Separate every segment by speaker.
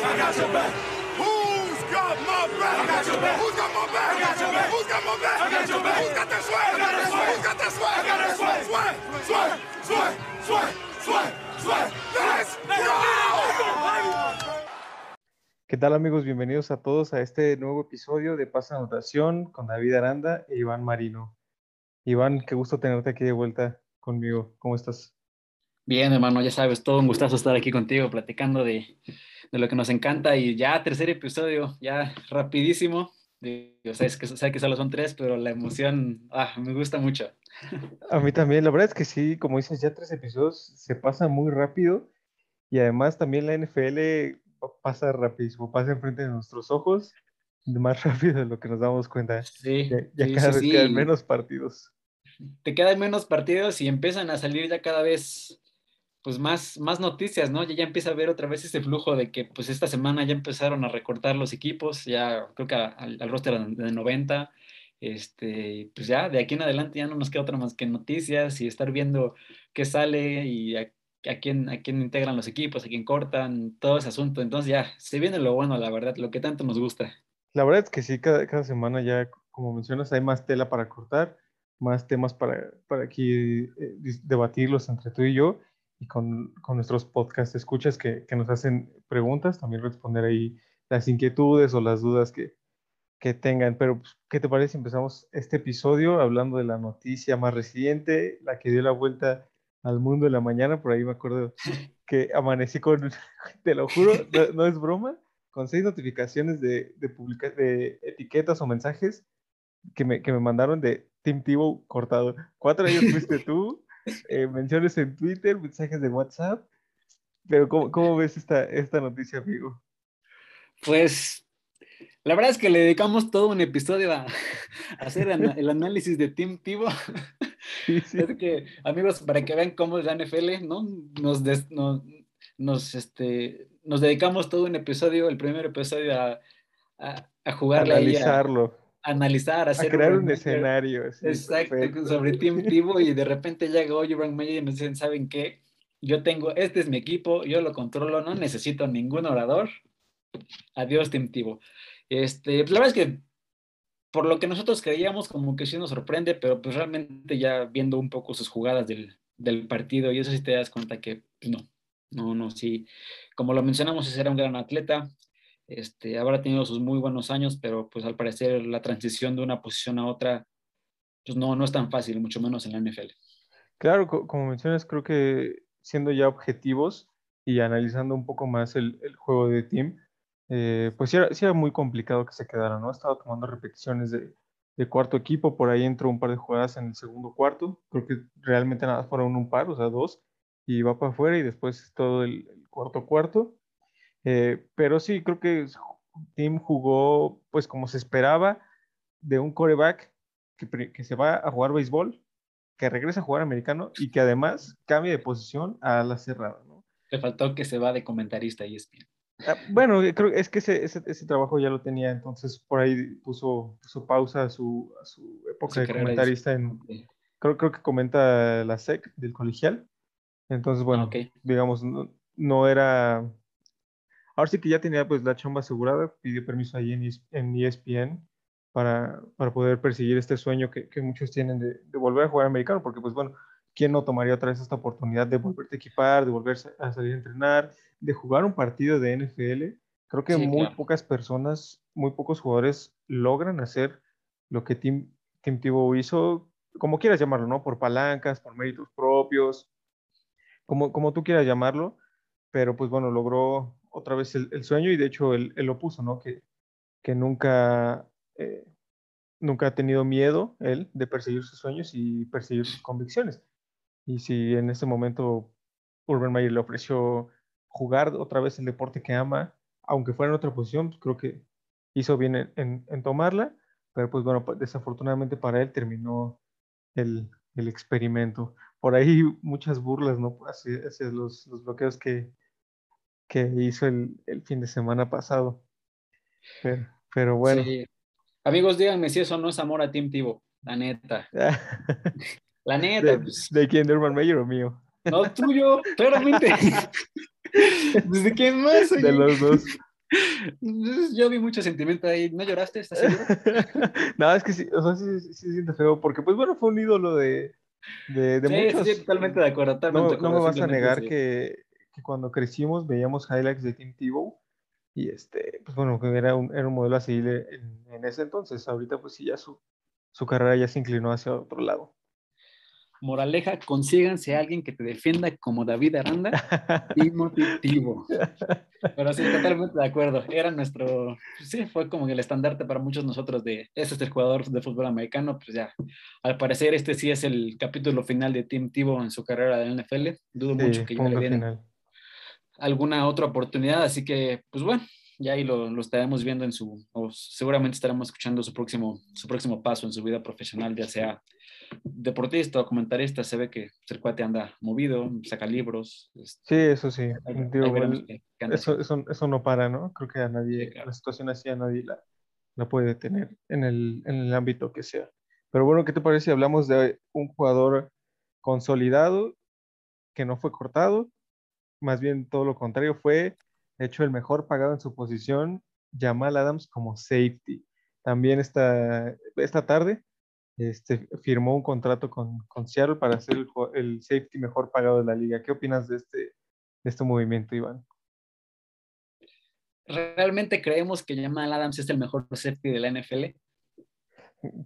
Speaker 1: Got your back. Who's got my back? I!
Speaker 2: ¿Qué tal amigos? Bienvenidos a todos a este nuevo episodio de Pasa Anotación con David Aranda e Iván Marino. Iván, qué gusto tenerte aquí de vuelta conmigo. ¿Cómo estás?
Speaker 3: Bien, hermano, ya sabes, todo un gustazo estar aquí contigo platicando de, de lo que nos encanta y ya tercer episodio, ya rapidísimo. Yo sé que, sé que solo son tres, pero la emoción ah, me gusta mucho.
Speaker 2: A mí también, la verdad es que sí, como dices, ya tres episodios se pasa muy rápido y además también la NFL pasa rapidísimo, pasa enfrente de nuestros ojos más rápido de lo que nos damos cuenta.
Speaker 3: Sí,
Speaker 2: Ya, ya
Speaker 3: sí,
Speaker 2: cada
Speaker 3: sí,
Speaker 2: vez quedan
Speaker 3: sí.
Speaker 2: menos partidos.
Speaker 3: Te quedan menos partidos y empiezan a salir ya cada vez pues más, más noticias, ¿no? Ya, ya empieza a ver otra vez ese flujo de que pues esta semana ya empezaron a recortar los equipos, ya creo que al, al roster de 90, este, pues ya de aquí en adelante ya no nos queda otra más que noticias y estar viendo qué sale y a, quién, a quién integran los equipos, a quién cortan, todo ese asunto. Entonces ya, se viene lo bueno, la verdad, lo que tanto nos gusta.
Speaker 2: La verdad es que sí, cada, cada semana ya, como mencionas, hay más tela para cortar, más temas para, para aquí eh, debatirlos entre tú y yo y con, con nuestros podcast escuchas que, que nos hacen preguntas, también responder ahí las inquietudes o las dudas que, que tengan. Pero, pues, ¿qué te parece si empezamos este episodio hablando de la noticia más reciente, la que dio la vuelta al mundo de la mañana? Por ahí me acuerdo que amanecí con, te lo juro, no, no es broma, con seis notificaciones de, de, publica- de etiquetas o mensajes que me, que me mandaron de Tim Tebow cortado. Cuatro de ellos fuiste tú, eh, menciones en Twitter, mensajes de WhatsApp. Pero, ¿cómo, cómo ves esta, esta noticia, amigo?
Speaker 3: Pues la verdad es que le dedicamos todo un episodio a, a hacer el análisis de.
Speaker 2: Sí, sí.
Speaker 3: Es que, amigos, para que vean cómo es la NFL, ¿no? Nos, des- nos, nos, este, nos dedicamos todo un episodio, el primer episodio, a, a, a jugarle a,
Speaker 2: Analizarlo,
Speaker 3: analizar, a
Speaker 2: a
Speaker 3: hacer
Speaker 2: crear un
Speaker 3: Meyer.
Speaker 2: escenario. sí,
Speaker 3: Exacto,
Speaker 2: perfecto.
Speaker 3: sobre Team Tivo y de repente llega hoy Urban Meyer y nos dicen, ¿saben qué? Yo tengo, este es mi equipo, yo lo controlo, no necesito ningún orador. Adiós, Team Tivo. Este, pues, la verdad es que por lo que nosotros creíamos, como que sí nos sorprende, pero pues realmente ya viendo un poco sus jugadas del, del partido, y eso sí te das cuenta que pues, no, no, no, sí. Como lo mencionamos, ese era un gran atleta, este, habrá tenido sus muy buenos años, pero pues al parecer la transición de una posición a otra, pues no, no es tan fácil, mucho menos en la NFL.
Speaker 2: Claro, co- como mencionas, creo que siendo ya objetivos y analizando un poco más el, juego de team, eh, pues sí era, muy complicado que se quedara, ¿no? Estaba tomando repeticiones de, cuarto equipo, por ahí entró un par de jugadas en el segundo cuarto, creo que realmente nada fueron un par, o sea, dos, y va para afuera y después todo el cuarto cuarto. Eh, pero sí, creo que Tim jugó pues como se esperaba de un coreback que, que se va a jugar béisbol, que regresa a jugar americano y que además cambia de posición a la cerrada, ¿no?
Speaker 3: Le faltó que se va de comentarista y es bien.
Speaker 2: Ah, Bueno, eh, creo es que ese, ese, ese trabajo ya lo tenía, entonces por ahí puso, puso pausa a su, a su época de comentarista en, creo, creo que comenta la SEC del colegial. Entonces, bueno,
Speaker 3: ok.
Speaker 2: digamos, no, no era. Ahora sí que ya tenía pues la chamba asegurada, pidió permiso ahí en, ES en E ESPN para, para poder perseguir este sueño que, que muchos tienen de, de, volver a jugar americano, porque pues bueno, ¿quién no tomaría otra vez esta oportunidad de volverte a equipar, de volver a salir a entrenar, de jugar un partido de NFL? Creo que
Speaker 3: Sí,
Speaker 2: muy
Speaker 3: claro.
Speaker 2: pocas personas, muy pocos jugadores logran hacer lo que Tim, Tim Tebow hizo, como quieras llamarlo, ¿no? Por palancas, por méritos propios, como, como tú quieras llamarlo, pero pues bueno, logró otra vez el, el sueño y de hecho él, él, lo puso, ¿no? Que, que nunca, eh, nunca ha tenido miedo él de perseguir sus sueños y perseguir sus convicciones. Y si en ese momento Urban Meyer le ofreció jugar otra vez el deporte que ama, aunque fuera en otra posición, pues creo que hizo bien en, en, en tomarla, pero pues bueno, desafortunadamente para él terminó el, el experimento. Por ahí muchas burlas, ¿no? Hacia, hacia los, los, bloqueos que, que hizo el, el, fin de semana pasado. Pero, pero bueno.
Speaker 3: Sí. Amigos, díganme si eso no es amor a Team Tivo, la neta. la neta.
Speaker 2: ¿De,
Speaker 3: pues.
Speaker 2: ¿de quién? ¿De Urban Meyer o mío?
Speaker 3: No, tuyo, claramente. ¿Desde quién más?
Speaker 2: Oye? De los dos.
Speaker 3: Yo vi mucho sentimiento ahí. ¿No lloraste? ¿Estás seguro?
Speaker 2: no, es que sí, o sea, sí, sí, sí siente feo, porque pues bueno, fue un ídolo de, de, de
Speaker 3: Sí,
Speaker 2: muchos.
Speaker 3: sí, totalmente de acuerdo.
Speaker 2: No,
Speaker 3: totalmente de
Speaker 2: no
Speaker 3: acuerdo,
Speaker 2: me vas a negar que, que cuando crecimos veíamos highlights de Tim Tebow y este, pues bueno, que era un, era un modelo a seguir en, en ese entonces. Ahorita pues sí, ya su, su carrera ya se inclinó hacia otro lado.
Speaker 3: Moraleja, consíganse a alguien que te defienda como David Aranda y motivativo. Pero sí, totalmente de acuerdo. Era nuestro, sí, fue como el estandarte para muchos nosotros de, ese es el jugador de fútbol americano, pues ya, al parecer este sí es el capítulo final de Tim Tebow en su carrera de la NFL. Dudo mucho que ya le den
Speaker 2: final.
Speaker 3: Alguna otra oportunidad, así que, pues bueno, ya ahí lo, lo estaremos viendo en su, o seguramente estaremos escuchando su próximo, su próximo paso en su vida profesional, ya sea deportista o comentarista, se ve que el cuate anda movido, saca libros.
Speaker 2: Sí, eso sí.
Speaker 3: ahí-
Speaker 2: Digo,
Speaker 3: ahí
Speaker 2: el-
Speaker 3: qué anda
Speaker 2: eso, eso, eso no para, ¿no? Creo que a nadie,
Speaker 3: Sí, claro.
Speaker 2: la situación así a nadie la, la puede detener en el, en el ámbito que sea. Pero bueno, ¿qué te parece si hablamos de un jugador consolidado que no fue cortado? Más bien todo lo contrario, fue hecho el mejor pagado en su posición, Jamal Adams como safety. También esta, esta tarde este, firmó un contrato con, con Seattle para ser el, safety mejor pagado de la liga. ¿Qué opinas de este, de este movimiento, Iván?
Speaker 3: ¿Realmente creemos que Jamal Adams es el mejor safety de la NFL?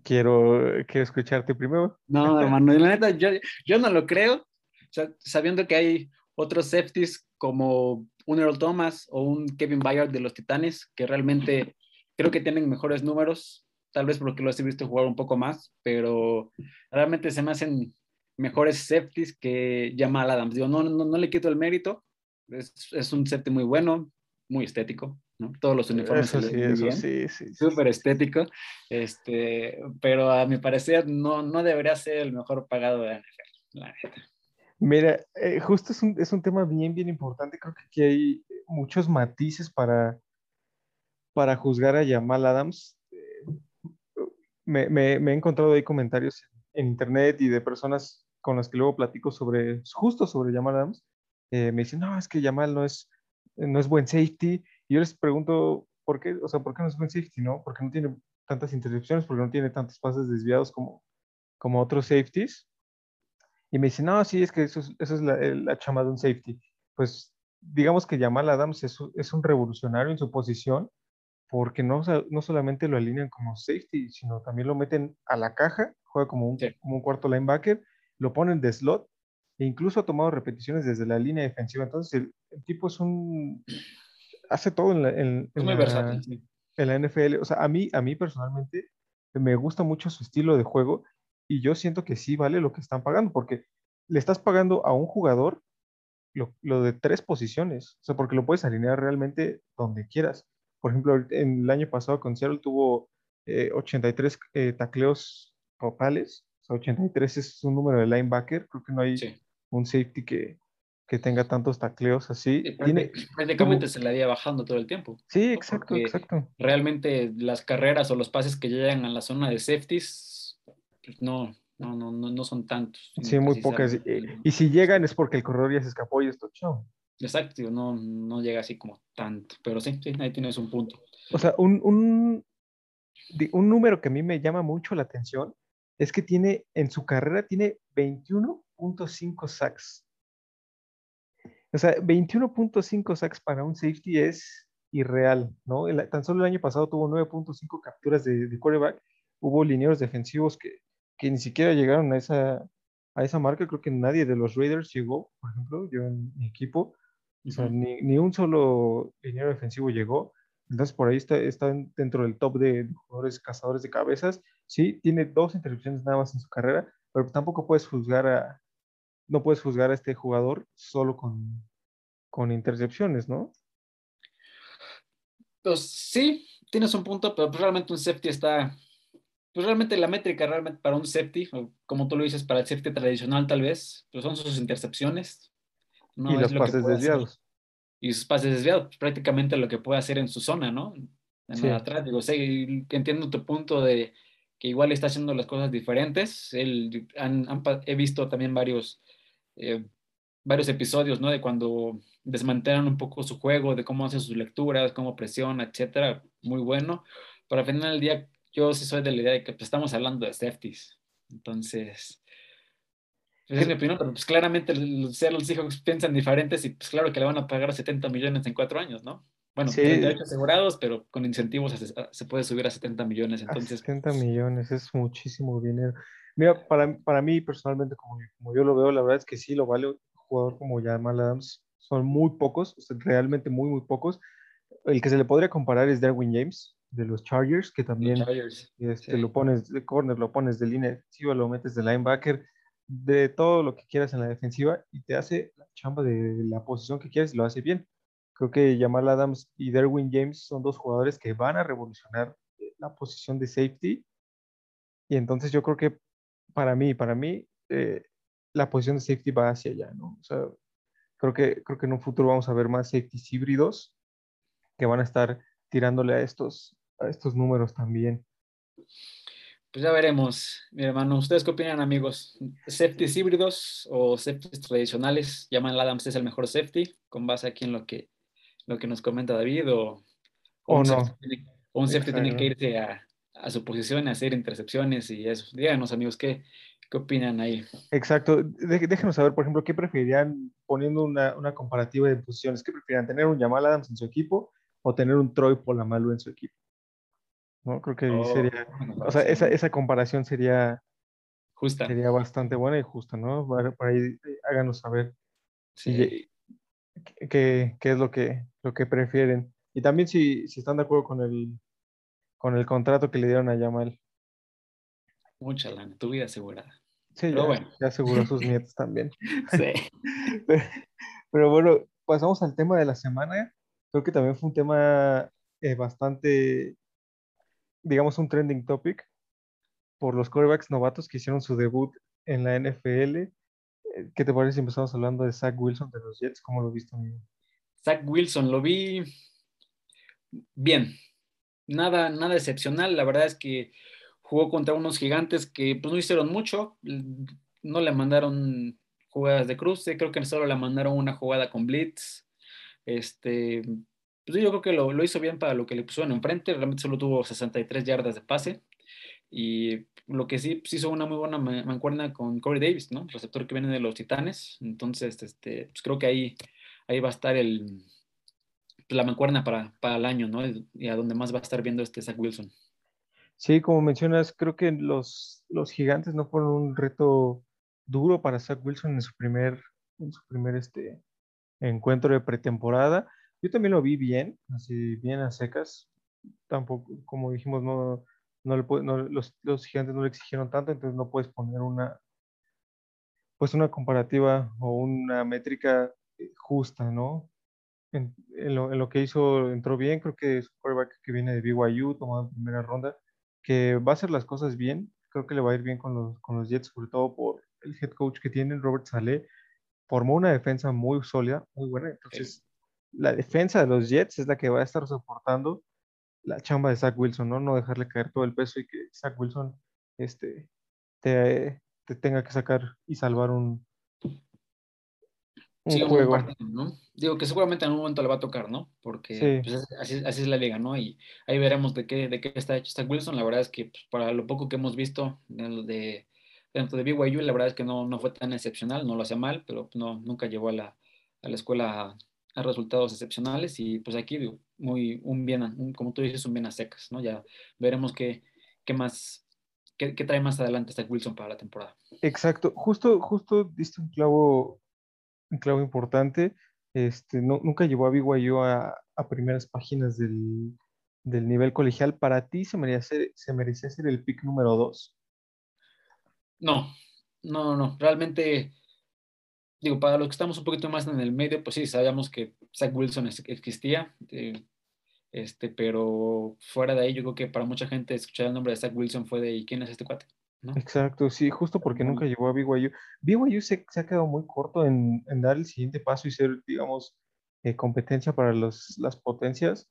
Speaker 2: Quiero, quiero escucharte primero.
Speaker 3: No, hermano, la neta, yo, yo no lo creo. O sea, sabiendo que hay otros safeties como un Earl Thomas o un Kevin Bayard de los Titanes, que realmente creo que tienen mejores números, tal vez porque los he visto jugar un poco más, pero realmente se me hacen mejores safeties que Jamal Adams. Digo, no, no, no le quito el mérito, es, es un safety muy bueno, muy estético, ¿no? Todos los uniformes
Speaker 2: Eso sí, eso sí, sí. sí.
Speaker 3: súper estético, este, pero a mi parecer no, no debería ser el mejor pagado de la NFL, la neta.
Speaker 2: Mira, eh, justo es un, es un tema bien, bien importante. Creo que aquí hay muchos matices para, para juzgar a Jamal Adams. Me he encontrado ahí comentarios en, internet y de personas con las que luego platico sobre, justo sobre Jamal Adams. Eh, me dicen, no, es que Jamal no es, no es buen safety. Y yo les pregunto, ¿por qué? O sea, ¿por qué no es buen safety, no? Porque no tiene tantas intercepciones, porque no tiene tantos pases desviados como, como otros safeties. Y me dicen, no, sí, es que eso es, eso es la, la chama de un safety. Pues digamos que Jamal Adams es, es un revolucionario en su posición, porque no, no solamente lo alinean como safety, sino también lo meten a la caja, juega como un,
Speaker 3: Sí.
Speaker 2: como un cuarto linebacker, lo ponen de slot, e incluso ha tomado repeticiones desde la línea defensiva. Entonces, el, el tipo es un... hace todo en la, en-
Speaker 3: Es
Speaker 2: en
Speaker 3: muy
Speaker 2: la-
Speaker 3: versátil. sí.
Speaker 2: en la NFL. O sea, a mí, a mí personalmente me gusta mucho su estilo de juego y yo siento que sí vale lo que están pagando, porque le estás pagando a un jugador lo, lo de tres posiciones, o sea, porque lo puedes alinear realmente donde quieras. Por ejemplo, en el año pasado con Seattle tuvo eh, 83 eh, tacleos totales, o sea, 83 es un número de linebacker, creo que no hay
Speaker 3: Sí.
Speaker 2: un safety que, que tenga tantos tacleos así. Tiene,
Speaker 3: prácticamente se la iba bajando todo el tiempo.
Speaker 2: sí, exacto,
Speaker 3: porque-
Speaker 2: exacto.
Speaker 3: Realmente las carreras o los pases que llegan a la zona de safeties, pues no, no, no, no, no son tantos.
Speaker 2: Sí, muy pocas.
Speaker 3: sabe-
Speaker 2: Y, y si llegan es porque el corredor ya se escapó y esto, chao.
Speaker 3: Exacto, no, no llega así como tanto, pero sí, sí, ahí tienes un punto.
Speaker 2: O sea, un, un, un número que a mí me llama mucho la atención es que tiene, en su carrera, tiene 21.5 sacks. O sea, 21.5 sacks para un safety es irreal, ¿no? El- tan solo el año pasado tuvo 9.5 capturas de, de quarterback. Hubo linieros defensivos que, que ni siquiera llegaron a esa, a esa marca. Creo que nadie de los Raiders llegó, por ejemplo, yo en mi equipo. O sea,
Speaker 3: Ujú.
Speaker 2: ni, ni un solo liniero defensivo llegó. Entonces, por ahí está, está en- dentro del top de, de jugadores cazadores de cabezas. Sí, tiene dos intercepciones nada más en su carrera, pero tampoco puedes juzgar a, no puedes juzgar a este jugador solo con, con intercepciones, ¿no?
Speaker 3: Pues sí, tienes un punto, pero pues realmente un safety está, pues realmente la métrica realmente para un safety, o como tú lo dices, para el safety tradicional tal vez, pues son sus intercepciones. No
Speaker 2: y los
Speaker 3: lo
Speaker 2: pases
Speaker 3: puede hacer.
Speaker 2: desviados.
Speaker 3: Y sus pases desviados, pues, prácticamente lo que puede hacer en su zona, ¿no? En
Speaker 2: Sí.
Speaker 3: atrás, digo, sé, y entiendo tu punto de que igual está haciendo las cosas diferentes. Él, han- han he visto también varios, eh, varios episodios, ¿no? De cuando desmantelan un poco su juego, de cómo hace sus lecturas, cómo presiona, etcétera, muy bueno. Pero al final del día, yo sí soy de la idea de que pues, estamos hablando de safeties. Entonces, pues, es mi opinión, pero pues claramente los Seattle Seahawks piensan diferentes y pues claro que le van a pagar 70 millones en cuatro años, ¿no? Bueno,
Speaker 2: Sí.
Speaker 3: 38 asegurados, pero con incentivos se, puede subir a 70 millones.
Speaker 2: A
Speaker 3: Entonces,
Speaker 2: 70 millones, es muchísimo dinero. Mira, para, para mí personalmente, como, como yo lo veo, la verdad es que sí lo vale. Un jugador como Jamal Adams son muy pocos, o sea, realmente muy, muy pocos. El que se le podría comparar es Derwin James de los Chargers, que también
Speaker 3: Chargers,
Speaker 2: este,
Speaker 3: sí.
Speaker 2: lo pones de corner, lo pones de línea defensiva, lo metes de linebacker, de todo lo que quieras en la defensiva y te hace la chamba de la posición que quieres y lo hace bien. Creo que Jamal Adams y Derwin James son dos jugadores que van a revolucionar eh, la posición de safety. Y entonces yo creo que para mí, para mí, eh, la posición de safety va hacia allá, ¿no? O sea, creo que, creo que en un futuro vamos a ver más safeties híbridos que van a estar tirándole a estos, a estos números también.
Speaker 3: Pues ya veremos, mi hermano. ¿Ustedes qué opinan, amigos? ¿Safeties híbridos o safeties tradicionales? ¿Jamal Adams es el mejor safety con base aquí en lo que, lo que nos comenta David? ¿O,
Speaker 2: O
Speaker 3: un
Speaker 2: no.
Speaker 3: safety tiene, o un safety tiene que irse a, a su posición, a hacer intercepciones y eso? Díganos, amigos, ¿qué, qué opinan ahí?
Speaker 2: Exacto. De- déjenos saber, por ejemplo, qué preferirían poniendo una, una comparativa de posiciones. ¿Qué preferirían, tener un Jamal Adams en su equipo o tener un Troy Polamalu en su equipo? ¿No? Creo que
Speaker 3: Oh,
Speaker 2: sería, o sea, esa,
Speaker 3: comparación.
Speaker 2: esa comparación sería,
Speaker 3: Justa.
Speaker 2: sería bastante buena y justa, ¿no? Para, para ahí, eh, háganos saber
Speaker 3: Sí.
Speaker 2: qué, qué- es lo que, lo que prefieren. Y también si, si están de acuerdo con el, con el contrato que le dieron a Jamal.
Speaker 3: Mucha lana, tu vida asegurada.
Speaker 2: Sí,
Speaker 3: Pero
Speaker 2: ya,
Speaker 3: bueno.
Speaker 2: ya aseguró a sus nietos también.
Speaker 3: Sí.
Speaker 2: Pero, pero bueno, pasamos al tema de la semana. Creo que también fue un tema eh, bastante, digamos, un trending topic por los quarterbacks novatos que hicieron su debut en la NFL. Eh, ¿Qué te parece si empezamos hablando de Zach Wilson de los Jets? ¿Cómo lo viste, amigo?
Speaker 3: Zach Wilson, lo vi bien. Nada, nada excepcional. La verdad es que jugó contra unos gigantes que pues, no hicieron mucho. No le mandaron jugadas de cruce. Creo que solo le mandaron una jugada con blitz. Este, pues yo creo que lo, hizo bien para lo que le pusieron enfrente. Realmente solo tuvo 63 yardas de pase. Y lo que sí, pues hizo una muy buena ma- mancuerna con Corey Davis, ¿no? Receptor que viene de los Titanes. Entonces, este, pues creo que ahí, ahí va a estar el, la mancuerna para, para el año, ¿no? Y a donde más va a estar viendo este Zach Wilson.
Speaker 2: Sí, como mencionas, creo que los, los gigantes no fueron un reto duro para Zach Wilson en su primer, en su primer este, encuentro de pretemporada. Yo también lo vi bien, así bien a secas. Tampoco, como dijimos, no, no, le no- los, los gigantes no le exigieron tanto, entonces no puedes poner una, pues una comparativa o una métrica eh, justa, ¿no? En, en lo, en lo que hizo entró bien, creo que es un quarterback que viene de BYU, tomado en primera ronda, que va a hacer las cosas bien, creo que le va a ir bien con los, con los Jets, sobre todo por el head coach que tienen, Robert Saleh, formó una defensa muy sólida, muy buena, entonces la defensa de los Jets es la que va a estar soportando la chamba de Zach Wilson, ¿no? No dejarle caer todo el peso y que Zach Wilson este, te, te tenga que sacar y salvar un, un
Speaker 3: Sí, un
Speaker 2: juego.
Speaker 3: partido, ¿no? Digo que seguramente en algún momento le va a tocar, ¿no? Porque
Speaker 2: Sí.
Speaker 3: pues, es- así, así es la liga, ¿no? Y ahí veremos de qué, de qué está hecho Zach Wilson. La verdad es que pues, para lo poco que hemos visto de- dentro de BYU, la verdad es que no, no fue tan excepcional, no lo hacía mal, pero pues, no, nunca llegó a la, a la escuela a, resultados excepcionales. Y pues aquí, digo, muy, un bien, un- como tú dices, un bien a secas, ¿no? Ya veremos qué, qué más, qué, qué trae más adelante Zach Wilson para la temporada.
Speaker 2: Exacto, justo, justo diste un clavo, un clavo importante. Este, no, nunca llevó a BYU a, a primeras páginas del, del nivel colegial. Para ti se merecía ser, se merecía ser el pick número dos.
Speaker 3: No, no, no, realmente, digo, para los que estamos un poquito más en el medio, pues sí, sabíamos que Zach Wilson es- existía, eh, este, pero fuera de ahí, yo creo que para mucha gente escuchar el nombre de Zach Wilson fue de ¿y quién es este cuate? ¿No?
Speaker 2: Exacto, sí, justo porque nunca llegó a BYU. BYU se, se ha quedado muy corto en, en dar el siguiente paso y ser, digamos, eh, competencia para los, las potencias,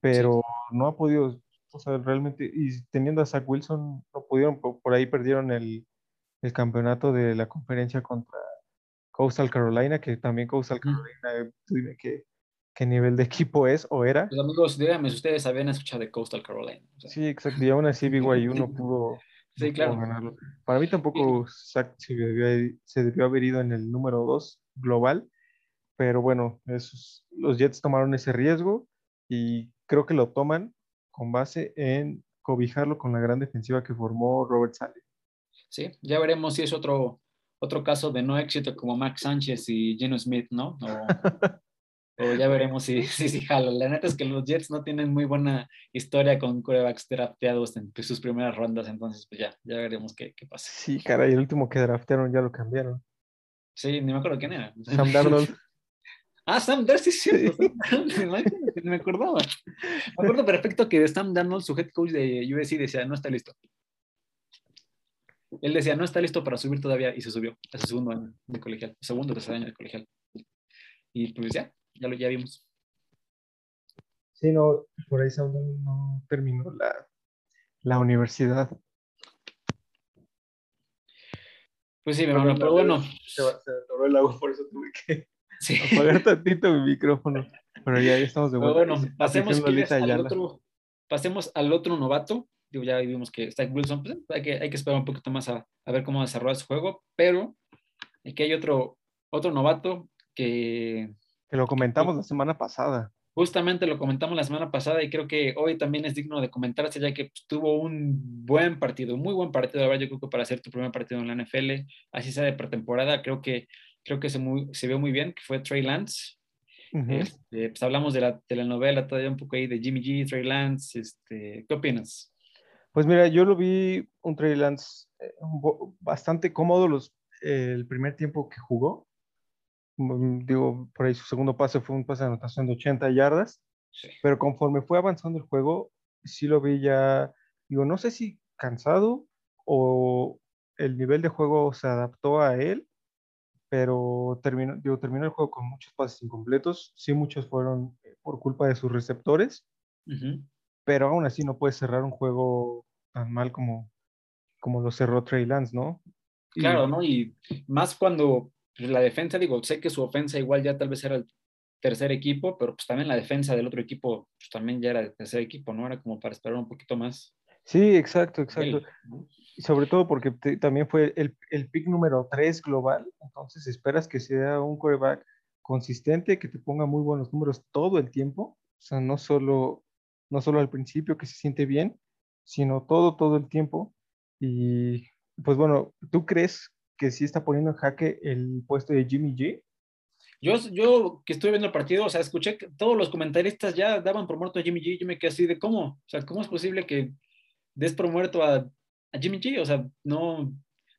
Speaker 2: pero no ha podido, o sea, realmente, y teniendo a Zach Wilson, no pudieron, por, por ahí perdieron el, el campeonato de la conferencia contra, Coastal Carolina, que también Coastal Carolina, dime qué, qué nivel de equipo es o era.
Speaker 3: Pues amigos, díganme si ustedes habían escuchado de Coastal Carolina.
Speaker 2: sí, exacto, y aún así BYU no pudo,
Speaker 3: sí, claro.
Speaker 2: ganarlo. Para mí tampoco Zach se debió, se debió haber ido en el número 2 global, pero bueno, esos, los Jets tomaron ese riesgo y creo que lo toman con base en cobijarlo con la gran defensiva que formó Robert Sale.
Speaker 3: Sí, ya veremos si es otro, otro caso de no éxito como Max Sánchez y Geno Smith, ¿no? O, ya veremos si, si, si jala. La neta es que los Jets no tienen muy buena historia con corebacks drafteados en sus primeras rondas, entonces pues ya, ya veremos qué, qué pasa.
Speaker 2: Sí, caray, el último que draftearon ya lo cambiaron.
Speaker 3: Sí, ni me acuerdo quién era.
Speaker 2: Sam Darnold.
Speaker 3: Ah, Sam Darnold, sí, cierto. me acordaba. Me acuerdo perfecto que Sam Darnold, su head coach de USC, decía, no está listo. Él decía, no está listo para subir todavía, y se subió a su segundo año de colegial, segundo tercer año de colegial. Y pues ya, ya lo ya vimos.
Speaker 2: Sí, no, por ahí no terminó la, la universidad.
Speaker 3: Pues sí, pero, pero bueno.
Speaker 2: Se, se atoró el agua, por eso tuve que apagar tantito mi micrófono. Pero ya, estamos de vuelta.
Speaker 3: bueno, pasemos, al otro, pasemos al otro novato. Digo, ya vimos que Zach Wilson, pues, hay, que, hay que esperar un poquito más a, a ver cómo desarrolla su juego, pero aquí hay otro, otro novato que...
Speaker 2: Que lo comentamos la semana pasada.
Speaker 3: Justamente lo comentamos la semana pasada y creo que hoy también es digno de comentarse ya que pues, tuvo un buen partido, muy buen partido, la verdad yo creo que para hacer tu primer partido en la NFL, así sea de pretemporada, creo que creo que se, muy, se vio muy bien, que fue Trey Lance. Este, pues hablamos de la telenovela todavía un poco ahí de Jimmy G, Trey Lance. Este, ¿Qué opinas?
Speaker 2: Pues mira, yo lo vi un Trey Lance eh, bastante cómodo los, el primer tiempo que jugó. Mm, digo, por ahí su segundo pase fue un pase de anotación de 80 yardas. Pero conforme fue avanzando el juego, sí lo vi ya, digo, no sé si cansado o el nivel de juego se adaptó a él pero terminó, digo, terminó el juego con muchos pases incompletos. Sí, muchos fueron eh, por culpa de sus receptores, pero aún así no puede cerrar un juego tan mal como, como lo cerró Trey Lance, ¿no?
Speaker 3: Claro, ¿no? Y más cuando la defensa, digo, sé que su ofensa igual ya tal vez era el tercer equipo, pero pues también la defensa del otro equipo pues, también ya era el tercer equipo, ¿no? Era como para esperar un poquito más.
Speaker 2: Sí, exacto, exacto. Y sobre todo porque también fue el, el pick número 3 global, entonces esperas que sea un quarterback consistente, que te ponga muy buenos números todo el tiempo, o sea, no solo, no solo al principio que se siente bien, sino todo, todo el tiempo. Y pues bueno, ¿tú crees que sí está poniendo en jaque el puesto de Jimmy G?
Speaker 3: Yo, yo que estuve viendo el partido, o sea, escuché que todos los comentaristas ya daban por muerto a Jimmy G, yo me quedé así de cómo, o sea, ¿cómo es posible que des por muerto a a Jimmy G. O sea, no,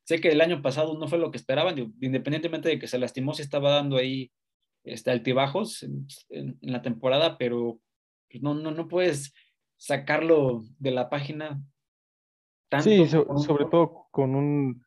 Speaker 3: sé que el año pasado no fue lo que esperaban, independientemente de que se lastimó, se estaba dando ahí este, altibajos en, la temporada, pero pues, no, no, no puedes sacarlo de la página.
Speaker 2: Tanto sí, sobre todo con un,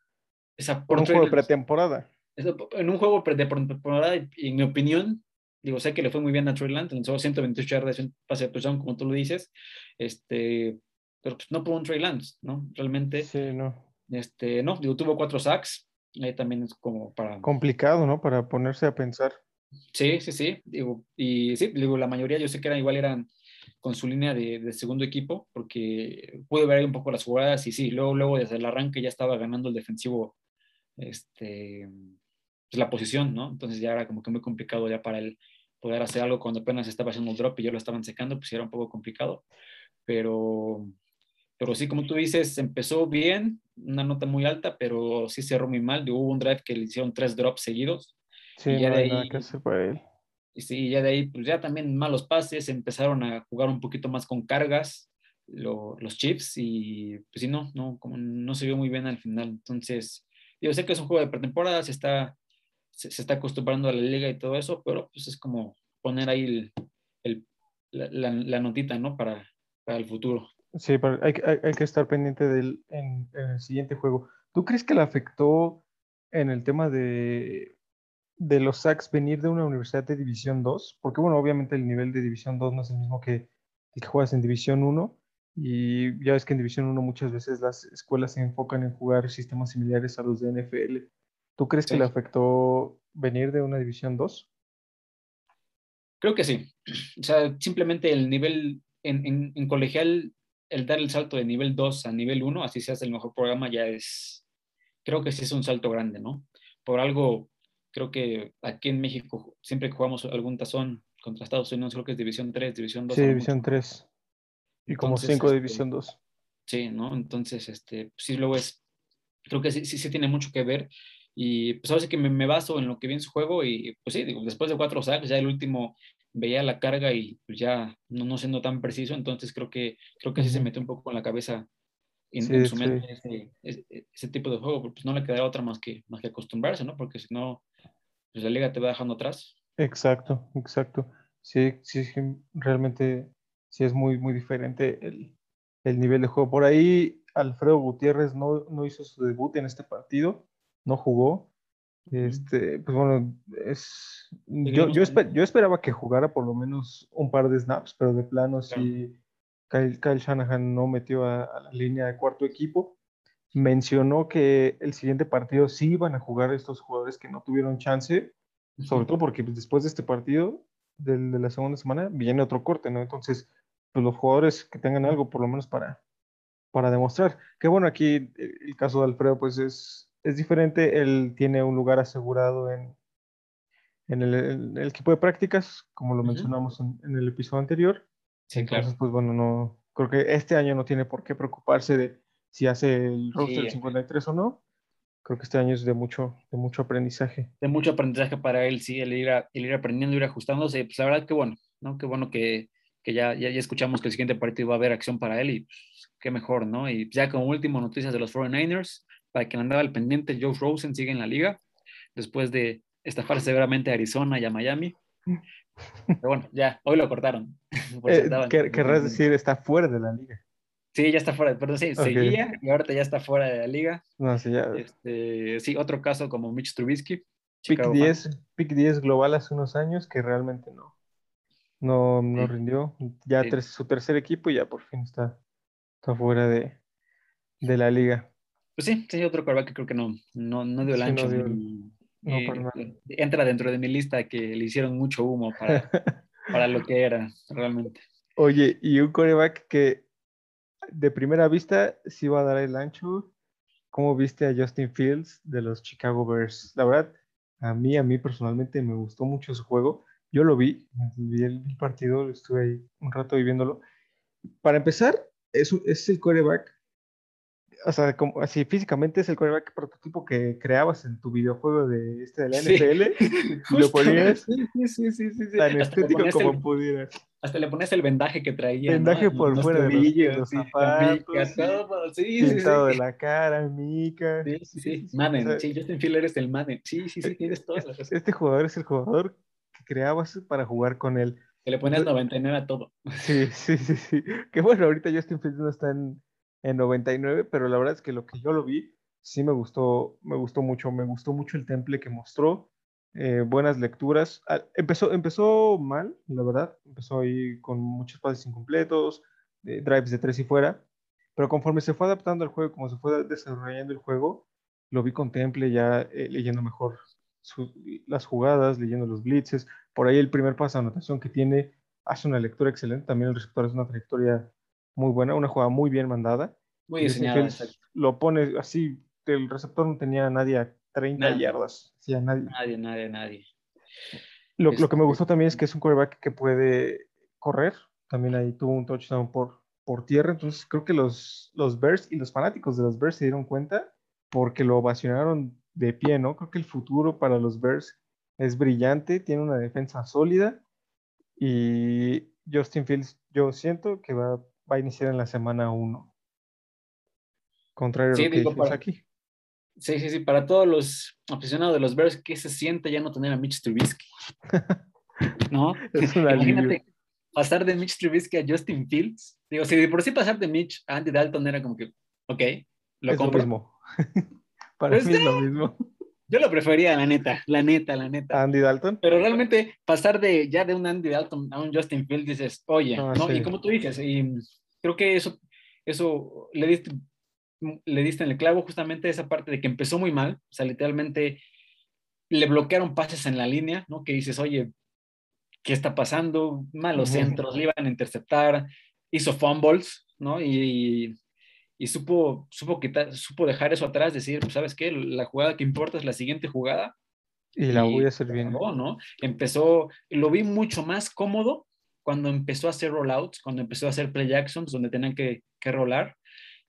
Speaker 2: un juego de pretemporada.
Speaker 3: En un juego de pretemporada, en mi opinión, digo, sé que le fue muy bien a Trey Lance, lanzó 128 yardas, un pase de touchdown, como tú lo dices, este, pero pues no por un Trey Lance, ¿no? Realmente.
Speaker 2: Sí, no.
Speaker 3: Este, no, digo, tuvo cuatro sacks, ahí también es como para...
Speaker 2: Complicado, ¿no? Para ponerse a pensar.
Speaker 3: Sí, sí, sí, digo, y sí, digo, la mayoría yo sé que eran igual eran con su línea de, segundo equipo, porque pude ver ahí un poco las jugadas y sí, luego, luego desde el arranque ya estaba ganando el defensivo, este, pues la posición, ¿no? Entonces ya era como que muy complicado ya para él poder hacer algo cuando apenas estaba haciendo el drop y ya lo estaban secando, pues era un poco complicado, pero pero sí, como tú dices, empezó bien, una nota muy alta, pero sí cerró muy mal. Hubo un drive que le hicieron tres drops seguidos.
Speaker 2: Sí, y ya no de ahí, nada que hacer para él.
Speaker 3: Y sí, ya de ahí, pues ya también malos pases, empezaron a jugar un poquito más con cargas los chips y pues sí, no, no, como no se vio muy bien al final. Entonces, yo sé que es un juego de pretemporada, se está, se, está acostumbrando a la liga y todo eso, pero pues es como poner ahí el, la, la, notita, ¿no? Para, para el futuro.
Speaker 2: Sí, pero hay, hay, que estar pendiente del en, el siguiente juego. ¿Tú crees que le afectó en el tema de, de los sacks venir de una universidad de División 2? Porque, bueno, obviamente el nivel de División 2 no es el mismo que el que juegas en División 1. Y ya ves que en División 1 muchas veces las escuelas se enfocan en jugar sistemas similares a los de NFL. ¿Tú crees que le afectó venir de una División 2?
Speaker 3: Creo que sí. O sea, simplemente el nivel en, en- en colegial, el dar el salto de nivel 2 a nivel 1, así se hace el mejor programa, ya es, creo que sí es un salto grande, ¿no? Por algo, creo que aquí en México, siempre que jugamos algún tazón contra Estados Unidos, creo que es División 3, División 2.
Speaker 2: Sí, División
Speaker 3: mucho.
Speaker 2: 3. Y como
Speaker 3: Entonces,
Speaker 2: 5 de
Speaker 3: este,
Speaker 2: División 2.
Speaker 3: Sí, ¿no? Entonces, este, sí, luego es, creo que sí, sí, sí tiene mucho que ver. Y pues ahora sí que me, me baso en lo que vi en su juego y pues sí, digo, después de cuatro sacks, ya el último veía la carga y pues ya no, no siendo tan preciso, entonces creo que, creo que sí se metió un poco en la cabeza, en,
Speaker 2: Sí,
Speaker 3: en su
Speaker 2: sí.
Speaker 3: mente ese, ese, ese tipo de juego, pues no le quedará otra más que, más que acostumbrarse, ¿no? Porque si no, pues la liga te va dejando atrás.
Speaker 2: Exacto, exacto. Sí, sí, sí, realmente sí es muy, muy diferente el, el nivel de juego. Por ahí Alfredo Gutiérrez no, no hizo su debut en este partido, no jugó. Este, pues bueno, es, yo, yo,
Speaker 3: Seguiremos con-
Speaker 2: espe- yo esperaba que jugara por lo menos un par de snaps, pero de plano sí, Kyle, Kyle Shanahan no metió a, a la línea de cuarto equipo. Mencionó que el siguiente partido sí iban a jugar estos jugadores que no tuvieron chance, sobre todo porque pues, después de este partido del- de la segunda semana viene otro corte, ¿no? Entonces, pues los jugadores que tengan algo por lo menos para, para demostrar. Que bueno, aquí el caso de Alfredo pues es, es diferente, él tiene un lugar asegurado en, en el, en el equipo de prácticas, como lo mencionamos en, en el episodio anterior.
Speaker 3: Sí, claro.
Speaker 2: Entonces, pues bueno, no, creo que este año no tiene por qué preocuparse de si hace el roster
Speaker 3: Sí,
Speaker 2: del 53 o no. Creo que este año es de mucho, de mucho aprendizaje.
Speaker 3: de mucho aprendizaje para él, sí, el ir, a- el ir aprendiendo, ir ajustándose. Pues la verdad que bueno, ¿no? Qué bueno que, que ya, ya, ya escuchamos que el siguiente partido va a haber acción para él y pues, qué mejor, ¿no? Y ya como último noticias de los 49ers, para quien andaba al pendiente, Joe Rosen sigue en la liga después de estafar severamente a Arizona y a Miami. Pero bueno, ya, hoy lo cortaron.
Speaker 2: Eh, querrás decir, está fuera de la liga.
Speaker 3: Sí, ya está fuera, perdón, sí,
Speaker 2: Ok.
Speaker 3: seguía y ahorita ya está fuera de la liga.
Speaker 2: No, sí, ya.
Speaker 3: Este, sí, otro caso como Mitch Trubisky.
Speaker 2: Pick
Speaker 3: Chicago
Speaker 2: 10, pick 10 global hace unos años que realmente no, no, no
Speaker 3: Sí.
Speaker 2: rindió. Ya
Speaker 3: Sí.
Speaker 2: tres- su tercer equipo y ya por fin está, está fuera de, de la liga.
Speaker 3: Pues sí, sí, otro quarterback que creo que no, no, no dio el
Speaker 2: Sí, no
Speaker 3: ancho.
Speaker 2: dio el- no,
Speaker 3: entra dentro de mi lista que le hicieron mucho humo para, para lo que era realmente.
Speaker 2: Oye, y un coreback que de primera vista sí va a dar el ancho. ¿Cómo viste a Justin Fields de los Chicago Bears? La verdad, a mí, a mí personalmente me gustó mucho su juego. Yo lo vi, vi el, partido, estuve ahí un rato viviéndolo. Para empezar, es, es el coreback, o sea, como, así físicamente es el coreback prototipo que creabas en tu videojuego de este de la
Speaker 3: Sí.
Speaker 2: NFL y lo ponías
Speaker 3: Sí, sí, sí, sí, sí, sí.
Speaker 2: tan estético como
Speaker 3: el,
Speaker 2: pudieras.
Speaker 3: Hasta le ponías el vendaje que traía.
Speaker 2: Vendaje por
Speaker 3: los
Speaker 2: fuera de los-
Speaker 3: tobillos,
Speaker 2: de los
Speaker 3: sí, la
Speaker 2: zapatos,
Speaker 3: mica,
Speaker 2: sí.
Speaker 3: todo, sí, sí, sí.
Speaker 2: De la cara, mica.
Speaker 3: Sí, sí, sí.
Speaker 2: sí,
Speaker 3: Madden,
Speaker 2: o sea,
Speaker 3: sí, Justin Fields eres el Madden. Sí, sí, sí, tienes todas las cosas.
Speaker 2: Este jugador es el jugador que creabas para jugar con él.
Speaker 3: Que le
Speaker 2: Entonces-
Speaker 3: 99 a todo.
Speaker 2: Sí, sí, sí, sí. Que bueno, ahorita Justin Fields no está en, en 99, pero la verdad es que lo que yo lo vi, sí me gustó, me gustó mucho, me gustó mucho el temple que mostró, eh, buenas lecturas. Ah, empezó, empezó mal, la verdad, empezó ahí con muchos pases incompletos, eh, drives de tres y fuera, pero conforme se fue adaptando al juego, como se fue desarrollando el juego, lo vi con temple ya eh, leyendo mejor su- las jugadas, leyendo los blitzes, por ahí el primer pase de anotación que tiene, hace una lectura excelente, también el receptor es una trayectoria muy buena, una jugada muy bien mandada.
Speaker 3: Muy exacto.
Speaker 2: lo pone así, el receptor no tenía a nadie a 30
Speaker 3: Nadie.
Speaker 2: yardas, sí, a nadie.
Speaker 3: Nadie, nadie, nadie.
Speaker 2: Lo, lo que me
Speaker 3: Este-
Speaker 2: gustó también es que es un quarterback que puede correr, también ahí tuvo un touchdown por, por tierra, entonces creo que los, los Bears y los fanáticos de los Bears se dieron cuenta porque lo ovacionaron de pie, ¿no? Creo que el futuro para los Bears es brillante, tiene una defensa sólida y Justin Fields yo siento que va, va a iniciar en la semana 1. Contrario
Speaker 3: Sí,
Speaker 2: a lo que
Speaker 3: digo,
Speaker 2: dijimos
Speaker 3: para-
Speaker 2: aquí.
Speaker 3: Sí, sí, sí, para todos los aficionados de los Bears, ¿qué se siente ya no tener a Mitch Trubisky? ¿No?
Speaker 2: Es un.
Speaker 3: Imagínate pasar de Mitch Trubisky a Justin Fields. Digo, si de por sí pasar de Mitch a Andy Dalton era como que, ok, lo
Speaker 2: es
Speaker 3: compro.
Speaker 2: lo mismo. Para
Speaker 3: Pues
Speaker 2: mí es lo mismo.
Speaker 3: Yo lo prefería, la neta, la neta, la neta.
Speaker 2: Andy Dalton.
Speaker 3: Pero realmente pasar de ya de un Andy Dalton a un Justin Fields dices, oye,
Speaker 2: Ah,
Speaker 3: ¿no?
Speaker 2: sí.
Speaker 3: Y como tú dices, y creo que eso, eso le diste le diste en el clavo justamente esa parte de que empezó muy mal, o sea, literalmente le bloquearon pases en la línea, ¿no? Que dices, oye, ¿qué está pasando? Malos centros, le iban a interceptar, hizo fumbles, ¿no? Y, y, supo, supo, quitar, supo dejar eso atrás, decir, pues, ¿sabes qué? La jugada que importa es la siguiente jugada.
Speaker 2: Y la voy a hacer bien.
Speaker 3: ¿no? Empezó, lo vi mucho más cómodo cuando empezó a hacer rollouts, cuando empezó a hacer play actions, donde tenían que, que rolar,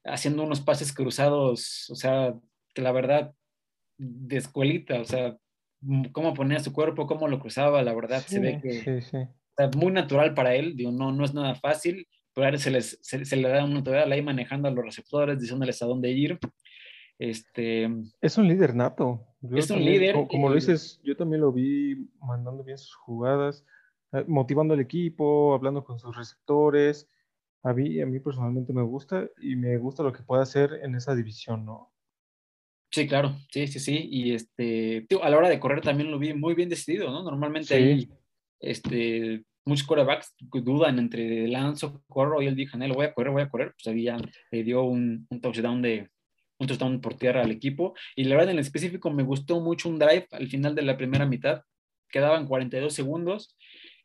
Speaker 3: haciendo unos pases cruzados, o sea, que la verdad, de escuelita, o sea, cómo ponía su cuerpo, cómo lo cruzaba, la verdad, se ve que sí, muy natural para él, digo, no, no es nada fácil, pero se, les, se, le da una natural ahí manejando a los receptores, diciéndoles a dónde ir. Este,
Speaker 2: es un líder nato.
Speaker 3: es un líder.
Speaker 2: Como, lo dices, yo también lo vi mandando bien sus jugadas, eh, motivando al equipo, hablando con sus receptores. A mí, a mí personalmente me gusta y me gusta lo que puede hacer en esa división, ¿no?
Speaker 3: Sí, claro, sí, sí, sí. Y este, a la hora de correr también lo vi muy bien decidido, ¿no? Normalmente hay este, muchos quarterbacks dudan entre lanzo, corro y él dijo, lo voy a correr, voy a correr. Pues ahí ya le dio un, un touchdown de un touchdown por tierra al equipo. Y la verdad, en el específico, me gustó mucho un drive al final de la primera mitad. Quedaban 42 segundos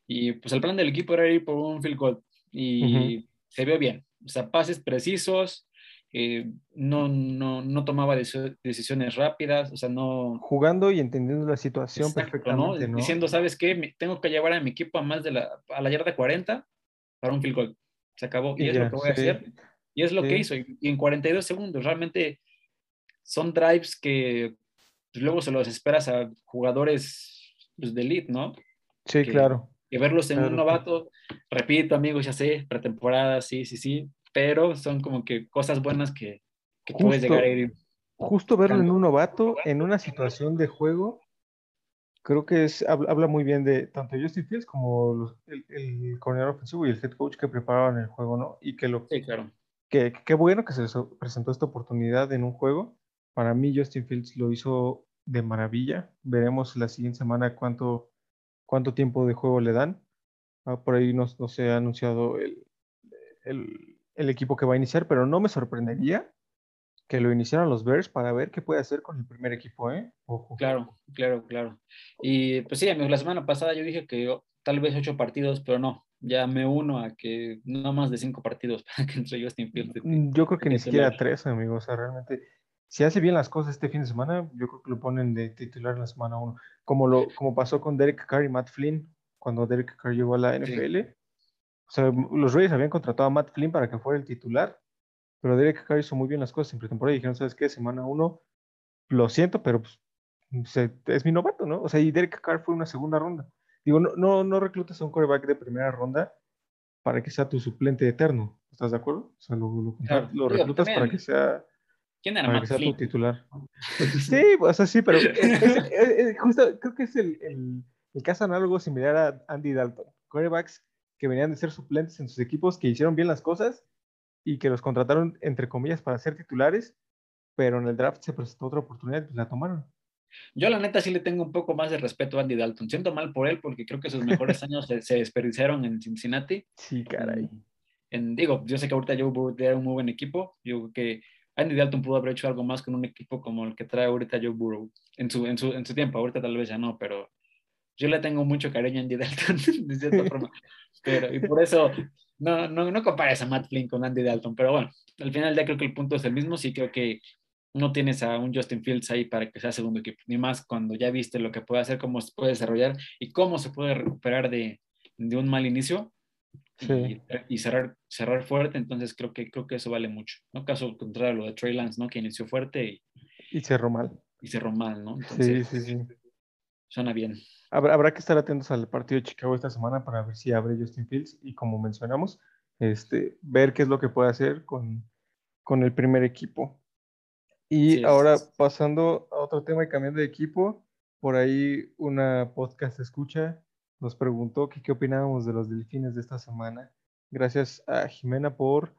Speaker 3: y pues el plan del equipo era ir por un field goal y se vio bien. O sea, pases precisos, eh, no, no, no, tomaba decisiones rápidas, o sea, no...
Speaker 2: Jugando y entendiendo la situación perfectamente, ¿no?
Speaker 3: Diciendo, ¿sabes qué? Tengo que llevar a mi equipo a más de la, a la yarda 40 para un field goal. Se acabó. Y, es lo que voy a hacer. Y es lo que hizo. Y, en 42 segundos, realmente son drives que pues, luego se los esperas a jugadores pues, de elite, ¿no?
Speaker 2: Sí, claro.
Speaker 3: Verlos en un novato, repito, amigos, ya sé, pretemporada, sí, sí, sí, pero son como que cosas buenas que, que puedes llegar a ir.
Speaker 2: Justo verlo en un novato, en una situación de juego, creo que es, habla, muy bien de tanto Justin Fields como el, el, coordinador ofensivo y el head coach que preparaban el juego, ¿no? Y que lo...
Speaker 3: Sí, claro.
Speaker 2: Que, qué bueno que se les presentó esta oportunidad en un juego. Para mí Justin Fields lo hizo de maravilla. Veremos la siguiente semana cuánto, cuánto tiempo de juego le dan. Ah, por ahí no, no se ha anunciado el, el el equipo que va a iniciar, pero no me sorprendería que lo iniciaran los Bears para ver qué puede hacer con el primer equipo, ¿eh?
Speaker 3: Ojo. Claro, claro, claro. Y pues sí, amigos, la semana pasada yo dije que tal vez ocho partidos, pero no, ya me uno a que no más de cinco partidos para que entre Justin Fields.
Speaker 2: Yo creo que ni siquiera tres, amigos, o sea, realmente, si hace bien las cosas este fin de semana, yo creo que lo ponen de titular en la semana uno, como, lo, como pasó con Derek Carr y Matt Flynn, cuando Derek Carr llegó a la NFL. O sea, los Reyes habían contratado a Matt Flynn para que fuera el titular, pero Derek Carr hizo muy bien las cosas en pretemporada y dijeron, ¿sabes qué? Semana uno, lo siento, pero pues, es mi novato, ¿no? O sea, y Derek Carr fue una segunda ronda. Digo, no, no, no reclutas a un quarterback de primera ronda para que sea tu suplente eterno. ¿Estás de acuerdo? O sea, lo, reclutas para que sea,
Speaker 3: ¿Quién era para que sea
Speaker 2: tu titular. sí, o sea, sí, pero justo creo que es el, el, el caso análogo similar a Andy Dalton. Quarterbacks que venían de ser suplentes en sus equipos, que hicieron bien las cosas y que los contrataron, entre comillas, para ser titulares, pero en el draft se presentó otra oportunidad y pues la tomaron.
Speaker 3: Yo la neta sí le tengo un poco más de respeto a Andy Dalton. Siento mal por él porque creo que sus mejores años se, desperdiciaron en Cincinnati.
Speaker 2: Sí, caray.
Speaker 3: En, digo, yo sé que ahorita Joe Burrow era un muy buen equipo. Yo creo que Andy Dalton pudo haber hecho algo más con un equipo como el que trae ahorita Joe Burrow. En su, en su, en su tiempo, ahorita tal vez ya no, pero yo le tengo mucho cariño a Andy Dalton, de cierta forma. Pero, y por eso no, no, no compares a Matt Flynn con Andy Dalton. Pero bueno, al final ya creo que el punto es el mismo. Sí creo que no tienes a un Justin Fields ahí para que sea segundo equipo. Ni más cuando ya viste lo que puede hacer, cómo se puede desarrollar y cómo se puede recuperar de, de un mal inicio. Y, cerrar, cerrar fuerte, entonces creo que, creo que eso vale mucho. ¿no? Caso contrario a lo de Trey Lance, ¿no? que inició fuerte y,
Speaker 2: y cerró mal.
Speaker 3: Y cerró mal, ¿no?
Speaker 2: sí, sí, sí.
Speaker 3: Suena bien.
Speaker 2: Habrá, que estar atentos al partido de Chicago esta semana para ver si abre Justin Fields y como mencionamos, este, ver qué es lo que puede hacer con, con el primer equipo. Y ahora pasando a otro tema y cambiando de equipo, por ahí una podcast escucha nos preguntó qué opinábamos de los delfines de esta semana. Gracias a Jimena por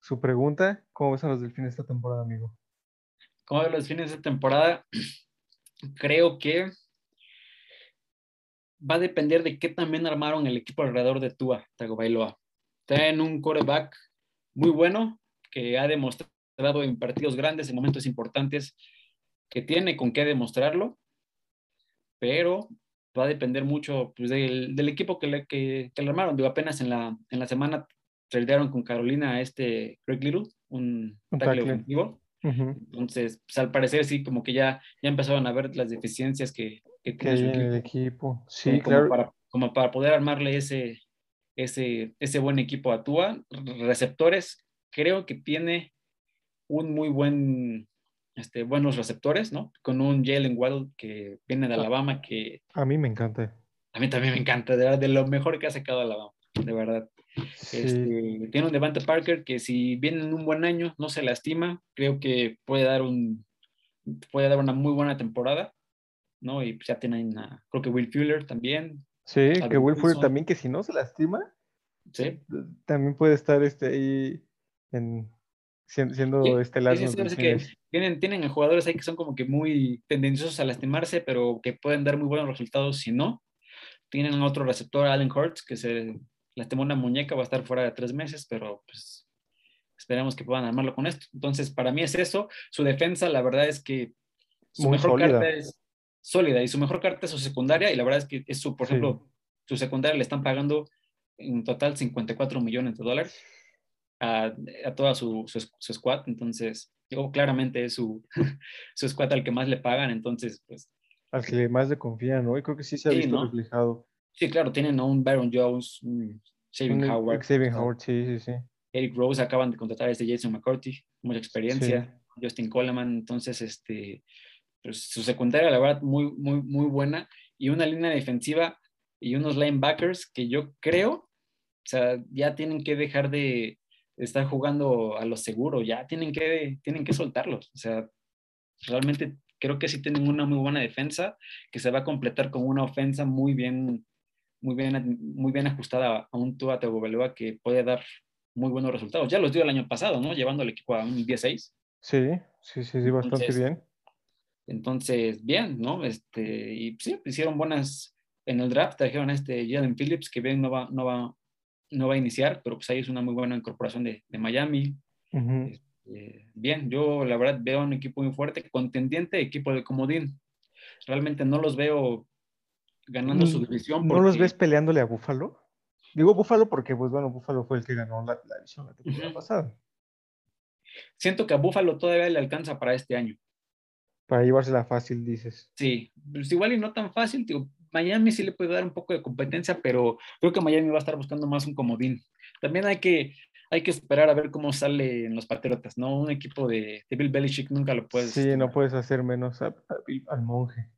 Speaker 2: su pregunta. ¿Cómo ves a los delfines esta temporada, amigo?
Speaker 3: ¿Cómo ves los delfines esta temporada? Creo que va a depender de qué también armaron el equipo alrededor de Tua Tagovailoa. Tienen un quarterback muy bueno que ha demostrado en partidos grandes, en momentos importantes, que tiene con qué demostrarlo, pero va a depender mucho pues, del, del, equipo que le, que, que le armaron. Digo, apenas en la, en la semana tradearon con Carolina a este Greg Little, un, un tackle ofensivo. Uh -huh. Entonces, pues, al parecer sí, como que ya, ya empezaron a ver las deficiencias que, que tiene
Speaker 2: su equipo. el equipo. Sí,
Speaker 3: como,
Speaker 2: claro.
Speaker 3: Como para, como para, poder armarle ese, ese, ese buen equipo a Tua. Receptores, creo que tiene un muy buen, este, buenos receptores, ¿no? Con un Jalen Waddle que viene de Alabama que...
Speaker 2: A mí me encanta.
Speaker 3: A mí también me encanta, de verdad, de lo mejor que ha sacado Alabama, de verdad. Sí. Este, tiene un Devante Parker que si viene en un buen año, no se lastima, creo que puede dar un puede dar una muy buena temporada, ¿no? Y pues ya tienen a, creo que Will Fuller también.
Speaker 2: Sí, que Will Fuller también, que si no se lastima,
Speaker 3: sí.
Speaker 2: también puede estar este, ahí en, siendo
Speaker 3: sí,
Speaker 2: estelar.
Speaker 3: Sí, sí, sí, que tienen, tienen jugadores ahí que son como que muy tendenciosos a lastimarse, pero que pueden dar muy buenos resultados si no. Tienen otro receptor, Allen Hurts, que se lastimó una muñeca, va a estar fuera de tres meses, pero pues esperemos que puedan armarlo con esto. Entonces, para mí es eso. Su defensa, la verdad es que su
Speaker 2: Muy
Speaker 3: mejor
Speaker 2: sólida.
Speaker 3: carta es sólida y su mejor carta es su secundaria y la verdad es que es su, por ejemplo, su secundaria le están pagando en total 54 millones de dólares a, a toda su, su, su squad, entonces, digo, claramente es su, su squad al que más le pagan, entonces, pues,
Speaker 2: Al que más le confían, ¿no? Y creo que sí se ha
Speaker 3: Sí,
Speaker 2: visto
Speaker 3: ¿no?
Speaker 2: reflejado.
Speaker 3: sí, claro, tienen a un Baron Jones, un
Speaker 2: Un
Speaker 3: Howard,
Speaker 2: Xavier
Speaker 3: ¿no?
Speaker 2: Howard, sí, sí, sí.
Speaker 3: Eric Rose acaban de contratar a este Jason McCourty, mucha experiencia, Justin Coleman, entonces este, pues, su secundaria la verdad muy, muy, muy buena y una línea defensiva y unos linebackers que yo creo, o sea, ya tienen que dejar de estar jugando a lo seguro, ya tienen que, tienen que soltarlos, o sea, realmente creo que sí tienen una muy buena defensa que se va a completar con una ofensa muy bien, muy bien, muy bien ajustada a un Tua Tagovailoa que puede dar muy buenos resultados. Ya los dio el año pasado, ¿no? Llevando al equipo a un 10-6.
Speaker 2: Sí, sí, sí, sí, bastante
Speaker 3: Entonces,
Speaker 2: bien.
Speaker 3: Entonces, bien, ¿no? Este, y sí, hicieron buenas en el draft, trajeron a este Jalen Phillips, que bien no va, no va, no va a iniciar, pero pues ahí es una muy buena incorporación de, de Miami. Eh, bien, yo la verdad veo un equipo muy fuerte, contendiente, equipo de comodín. Realmente no los veo ganando su división.
Speaker 2: ¿No los ves peleándole a Buffalo? Digo Buffalo porque, pues bueno, Buffalo fue el que ganó la, la división la temporada pasada.
Speaker 3: Siento que a Buffalo todavía le alcanza para este año.
Speaker 2: Para llevársela fácil, dices.
Speaker 3: Sí, pues igual y no tan fácil, digo, Miami sí le puede dar un poco de competencia, pero creo que Miami va a estar buscando más un comodín. También hay que, hay que esperar a ver cómo sale en los Patriotas, ¿no? Un equipo de, de Bill Belichick nunca lo puedes.
Speaker 2: sí, no puedes hacer menos a- a Bill- al monje.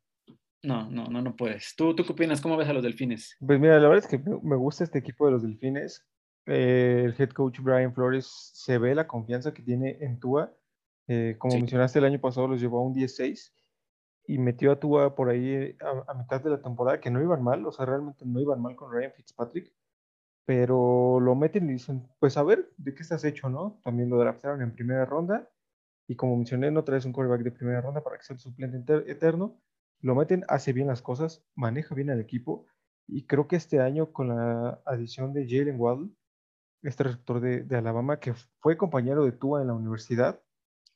Speaker 3: No, no, no, no puedes. ¿Tú, ¿Tú qué opinas? ¿Cómo ves a los delfines?
Speaker 2: Pues mira, la verdad es que me gusta este equipo de los Delfines. Eh, el head coach Brian Flores se ve la confianza que tiene en Tua. Eh, como
Speaker 3: Sí.
Speaker 2: mencionaste, el año pasado los llevó a un 16 y metió a Tua por ahí a, a mitad de la temporada, que no iban mal, o sea, realmente no iban mal con Ryan Fitzpatrick, pero lo meten y dicen, pues a ver, ¿de qué estás hecho, no? También lo draftaron en primera ronda y como mencioné, no traes un quarterback de primera ronda para que sea el suplente eterno. Lo meten, hace bien las cosas, maneja bien al equipo y creo que este año con la adición de Jalen Waddle, este receptor de, de Alabama que fue compañero de Tua en la universidad,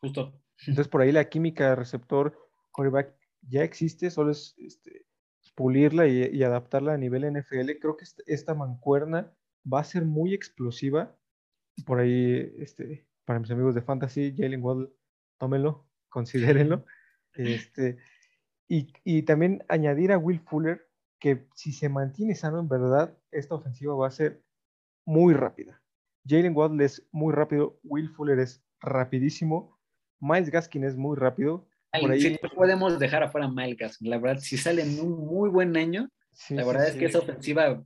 Speaker 3: Justo.
Speaker 2: entonces por ahí la química receptor quarterback ya existe, solo es este, pulirla y, adaptarla a nivel NFL. Creo que esta, esta mancuerna va a ser muy explosiva. Por ahí, este, para mis amigos de Fantasy, Jalen Waddle, tómenlo, considérenlo. Este, y, y también añadir a Will Fuller que si se mantiene sano, en verdad, esta ofensiva va a ser muy rápida. Jalen Waddle es muy rápido, Will Fuller es rapidísimo, Miles Gaskin es muy rápido. Por ahí,
Speaker 3: Sí, no podemos dejar afuera a Miles Gaskin. La verdad, si sale en un muy buen año,
Speaker 2: sí,
Speaker 3: la
Speaker 2: sí,
Speaker 3: verdad es que esa ofensiva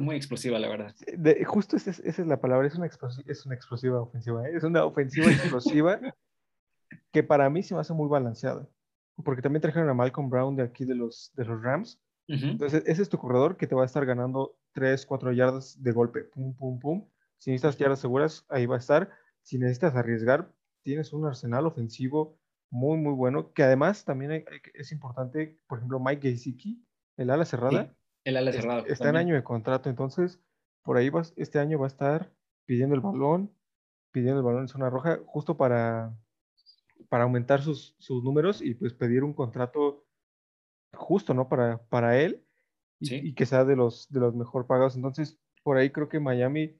Speaker 3: muy explosiva, la verdad.
Speaker 2: De- justo esa es, esa es la palabra, es una, es una explosiva ofensiva, ¿eh? es una ofensiva explosiva que para mí se me hace muy balanceada, porque también trajeron a Malcolm Brown de aquí de los, de los Rams, entonces ese es tu corredor que te va a estar ganando 3, 4 yardas de golpe, pum, pum, pum, si necesitas yardas seguras, ahí va a estar, si necesitas arriesgar, tienes un arsenal ofensivo muy, muy bueno, que además también hay- es importante, por ejemplo, Mike Gesicki, el ala cerrada,
Speaker 3: Sí, el ala cerrado.
Speaker 2: está en año de contrato, entonces por ahí vas, este año va a estar pidiendo el balón, pidiendo el balón en zona roja justo para, para aumentar sus, sus números y pues pedir un contrato justo, ¿no? Para, para él y,
Speaker 3: Sí.
Speaker 2: y que sea de los, de los mejor pagados. Entonces, por ahí creo que Miami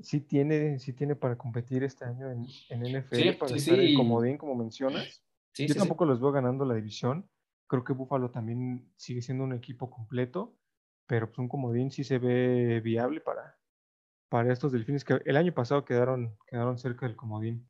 Speaker 2: sí tiene, sí tiene para competir este año en, en NFL,
Speaker 3: Sí,
Speaker 2: para
Speaker 3: sí,
Speaker 2: estar en comodín, como mencionas. Yo tampoco los veo ganando la división. Creo que Buffalo también sigue siendo un equipo completo, pero pues un comodín sí se ve viable para, para estos delfines que el año pasado quedaron, quedaron cerca del comodín.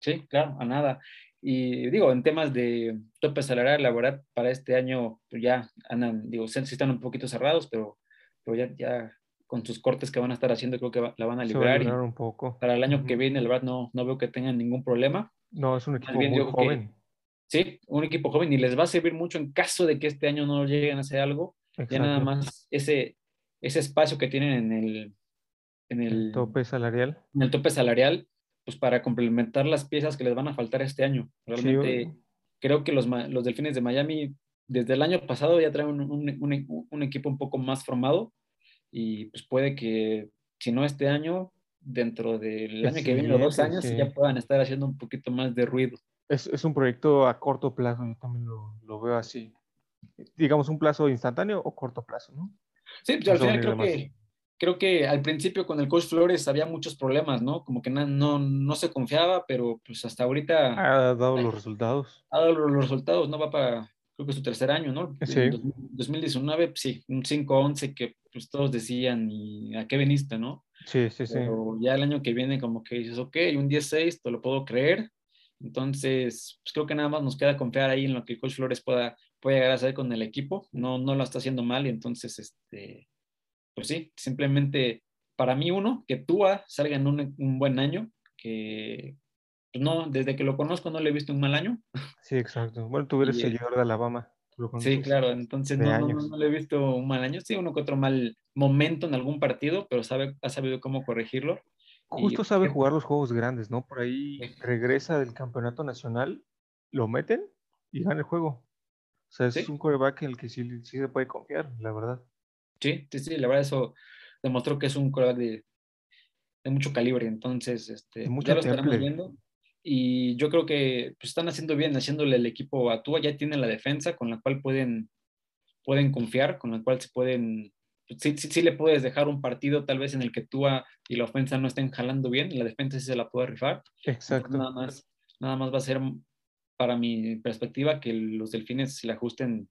Speaker 3: Sí, claro, a nada. Y digo, en temas de tope salarial, la verdad, para este año pues ya andan, digo, sí sí están un poquito cerrados, pero, pero ya, ya con sus cortes que van a estar haciendo, creo que va- la van a
Speaker 2: Se va a un poco.
Speaker 3: para el año que
Speaker 2: Ujú.
Speaker 3: viene, la verdad, no, no veo que tengan ningún problema.
Speaker 2: No, es un equipo
Speaker 3: bien
Speaker 2: muy
Speaker 3: digo que-
Speaker 2: joven.
Speaker 3: Sí, un equipo joven y les va a servir mucho en caso de que este año no lleguen a hacer algo. Ya nada
Speaker 2: Exacto.
Speaker 3: más ese, ese espacio que tienen en el, en el,
Speaker 2: El tope salarial.
Speaker 3: en el tope salarial, pues para complementar las piezas que les van a faltar este año.
Speaker 2: Sí,
Speaker 3: Realmente creo que los, los Delfines de Miami desde el año pasado ya traen un, un- un- un equipo un poco más formado y pues puede que, si no este año, dentro del
Speaker 2: El
Speaker 3: año que viene o dos años,
Speaker 2: sí.
Speaker 3: ya puedan estar haciendo un poquito más de ruido.
Speaker 2: Es, es un proyecto a corto plazo, yo también lo, lo veo así. Digamos, un plazo instantáneo o corto plazo, ¿no?
Speaker 3: Sí, pues al final creo
Speaker 2: demás.
Speaker 3: que, creo que al principio con el coach Flores había muchos problemas, ¿no? Como que na- no, no se confiaba, pero pues hasta ahorita
Speaker 2: Ha dado
Speaker 3: Ay.
Speaker 2: los resultados.
Speaker 3: ha dado los resultados, ¿no? Va para, creo que su tercer año, ¿no?
Speaker 2: Sí.
Speaker 3: En dos- 2019, pues, sí, un 5-11 que pues todos decían, ¿y a qué viniste, no?
Speaker 2: Sí, sí, sí.
Speaker 3: Pero ya el año que viene como que dices, ok, un 10-6, te lo puedo creer. Entonces, pues creo que nada más nos queda confiar ahí en lo que el coach Flores pueda, pueda llegar a hacer con el equipo. No, no lo está haciendo mal y entonces, este, pues sí, simplemente para mí uno, que Tua salga en un, un buen año, que no, desde que lo conozco no le he visto un mal año.
Speaker 2: Sí, exacto. Bueno, tú eres
Speaker 3: Y,
Speaker 2: seguidor de Alabama.
Speaker 3: Sí, claro, entonces no, no, no, le he visto un mal año, sí, uno que otro mal momento en algún partido, pero sabe, ha sabido cómo corregirlo. Y,
Speaker 2: Justo sabe
Speaker 3: pues,
Speaker 2: jugar los juegos grandes, ¿no? Por ahí
Speaker 3: Sí.
Speaker 2: regresa del campeonato nacional, lo meten y gana el juego. O sea, es
Speaker 3: Sí.
Speaker 2: un coreback en el que sí, sí se puede confiar, la verdad.
Speaker 3: Sí, sí, sí, la verdad eso demostró que es un coreback de, de mucho calibre, entonces este,
Speaker 2: De mucho
Speaker 3: ya lo estaremos viendo. Y yo creo que pues, están haciendo bien, haciéndole el equipo a Tua, ya tienen la defensa con la cual pueden, pueden confiar, con la cual se pueden, pues, sí, sí, sí le puedes dejar un partido tal vez en el que Tua y la ofensa no estén jalando bien, y la defensa sí se la puede rifar. Entonces,
Speaker 2: Exacto.
Speaker 3: nada más, nada más va a ser, para mi perspectiva, que los delfines se le ajusten